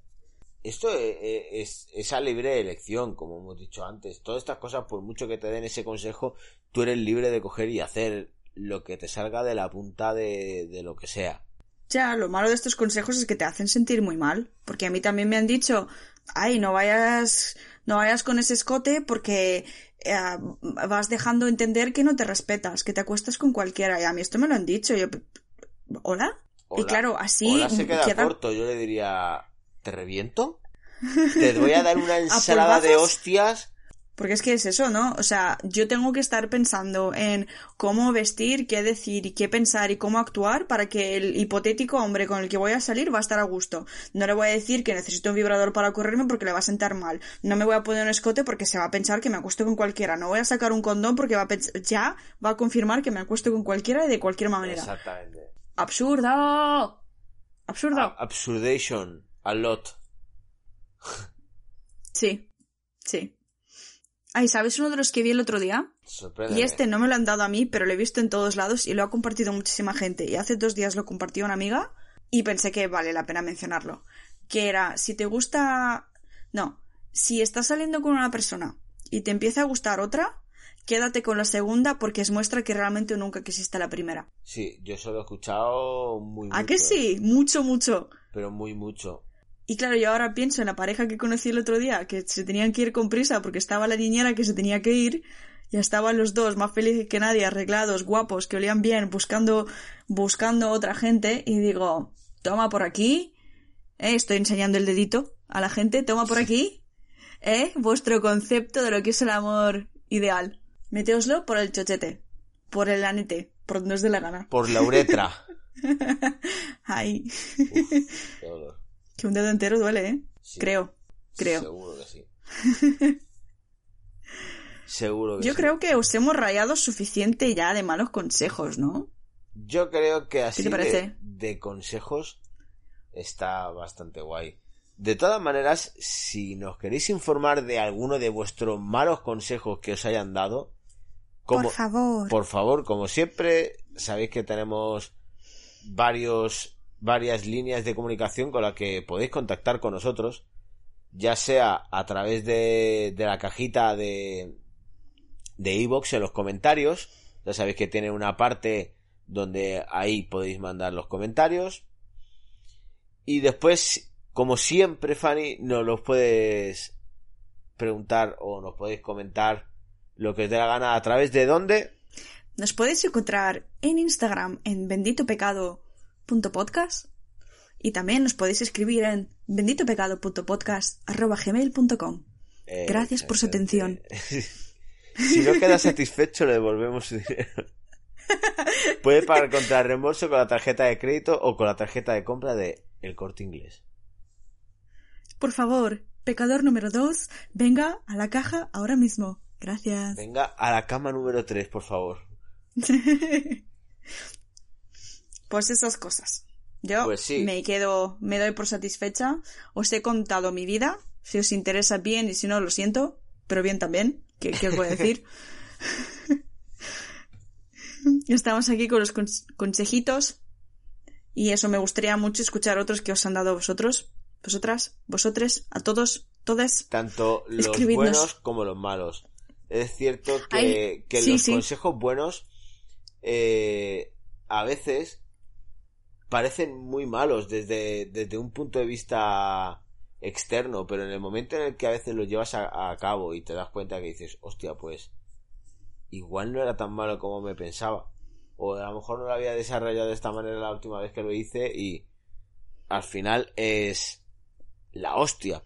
Esto e- e- es, esa libre elección, como hemos dicho antes. Todas estas cosas, por mucho que te den ese consejo, tú eres libre de coger y hacer lo que te salga de la punta de, de lo que sea. Ya, lo malo de estos consejos es que te hacen sentir muy mal, porque a mí también me han dicho, ay, no vayas, no vayas con ese escote porque eh, vas dejando entender que no te respetas, que te acuestas con cualquiera. Y a mí esto me lo han dicho. Yo, ¿hola? Y Hola. claro, así Hola se queda queda- corto, yo le diría, ¿te reviento? Te voy a dar una ensalada de hostias Porque es que es eso, ¿no? O sea, yo tengo que estar pensando en cómo vestir, qué decir y qué pensar y cómo actuar para que el hipotético hombre con el que voy a salir va a estar a gusto. No le voy a decir que necesito un vibrador para correrme porque le va a sentar mal. No me voy a poner un escote porque se va a pensar que me acuesto con cualquiera. No voy a sacar un condón porque va a pens- ya va a confirmar que me acuesto con cualquiera y de cualquier manera. Exactamente. ¡Absurdo! ¡Absurdo! A- absurdation. A lot. Sí, sí. Ay, ¿sabes uno de los que vi el otro día? Y este no me lo han dado a mí, pero lo he visto en todos lados y lo ha compartido muchísima gente. Y hace dos días lo compartió una amiga y pensé que vale la pena mencionarlo. Que era, si te gusta... No, si estás saliendo con una persona y te empieza a gustar otra, quédate con la segunda porque es muestra que realmente nunca quisiste la primera. Sí, yo solo he escuchado muy mucho. ¿A que sí? Mucho, mucho. Pero muy mucho. Y claro, yo ahora pienso en la pareja que conocí el otro día, que se tenían que ir con prisa porque estaba la niñera que se tenía que ir, y estaban los dos más felices que nadie, arreglados, guapos, que olían bien, buscando, buscando otra gente, y digo, toma por aquí, eh, estoy enseñando el dedito a la gente, toma por aquí, eh, vuestro concepto de lo que es el amor ideal. Meteoslo por el chochete, por el anete, por donde os dé la gana. Por la uretra. Ay, Qué. Que un dedo entero duele, eh. Sí. Creo, creo. Seguro que sí. Seguro que Yo sí. creo que os hemos rayado suficiente ya de malos consejos, ¿no? Yo creo que así te de, parece? de consejos está bastante guay. De todas maneras, si nos queréis informar de alguno de vuestros malos consejos que os hayan dado, como, Por favor. por favor, como siempre, sabéis que tenemos varios, varias líneas de comunicación con las que podéis contactar con nosotros, ya sea a través de, de la cajita de de iVoox en los comentarios, ya sabéis que tiene una parte donde ahí podéis mandar los comentarios. Y después, como siempre, Fanny, nos los puedes preguntar o nos podéis comentar lo que os dé la gana. A través de dónde Nos podéis encontrar en Instagram en benditopecado.podcast y también nos podéis escribir en benditopecado.podcast.gmail.com Eh, Gracias por su atención. si no queda satisfecho, le devolvemos su dinero. Puede pagar contra reembolso con la tarjeta de crédito o con la tarjeta de compra de El Corte Inglés. Por favor, pecador número 2, venga a la caja ahora mismo. Gracias. Venga a la cama número 3, por favor. pues esas cosas. Yo Pues sí. me quedo, me doy por satisfecha. Os he contado mi vida. Si os interesa bien y si no, lo siento. Pero bien también. ¿Qué, qué os voy a decir? Estamos aquí con los cons- consejitos. Y eso me gustaría mucho escuchar otros que os han dado vosotros. Vosotras, vosotros, a todos, todas. Tanto los buenos como los malos. Es cierto que, Ay, que sí, los sí. consejos buenos eh, a veces parecen muy malos desde, desde un punto de vista externo, pero en el momento en el que a veces los llevas a, a cabo y te das cuenta que dices, hostia, pues igual no era tan malo como me pensaba. O a lo mejor no lo había desarrollado de esta manera la última vez que lo hice y al final es la hostia.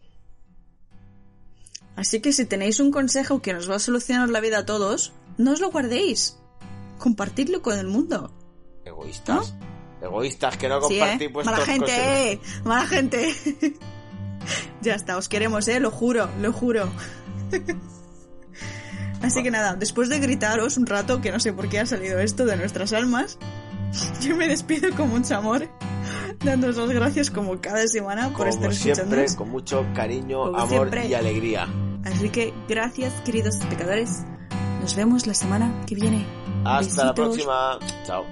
Así que si tenéis un consejo que nos va a solucionar la vida a todos, no os lo guardéis. Compartidlo con el mundo. Egoístas. Egoístas que no Sí, compartís ¿eh? vuestros Mala gente, eh. Mala gente. ya está, os queremos, eh. Lo juro, lo juro. Así que nada, después de gritaros un rato, que no sé por qué ha salido esto de nuestras almas, yo me despido con mucho amor, dándoos las gracias como cada semana por estar Como siempre, escuchándonos. con mucho cariño, Como amor siempre. y alegría. Así que gracias, queridos pecadores. Nos vemos la semana que viene. Hasta la próxima. Chao.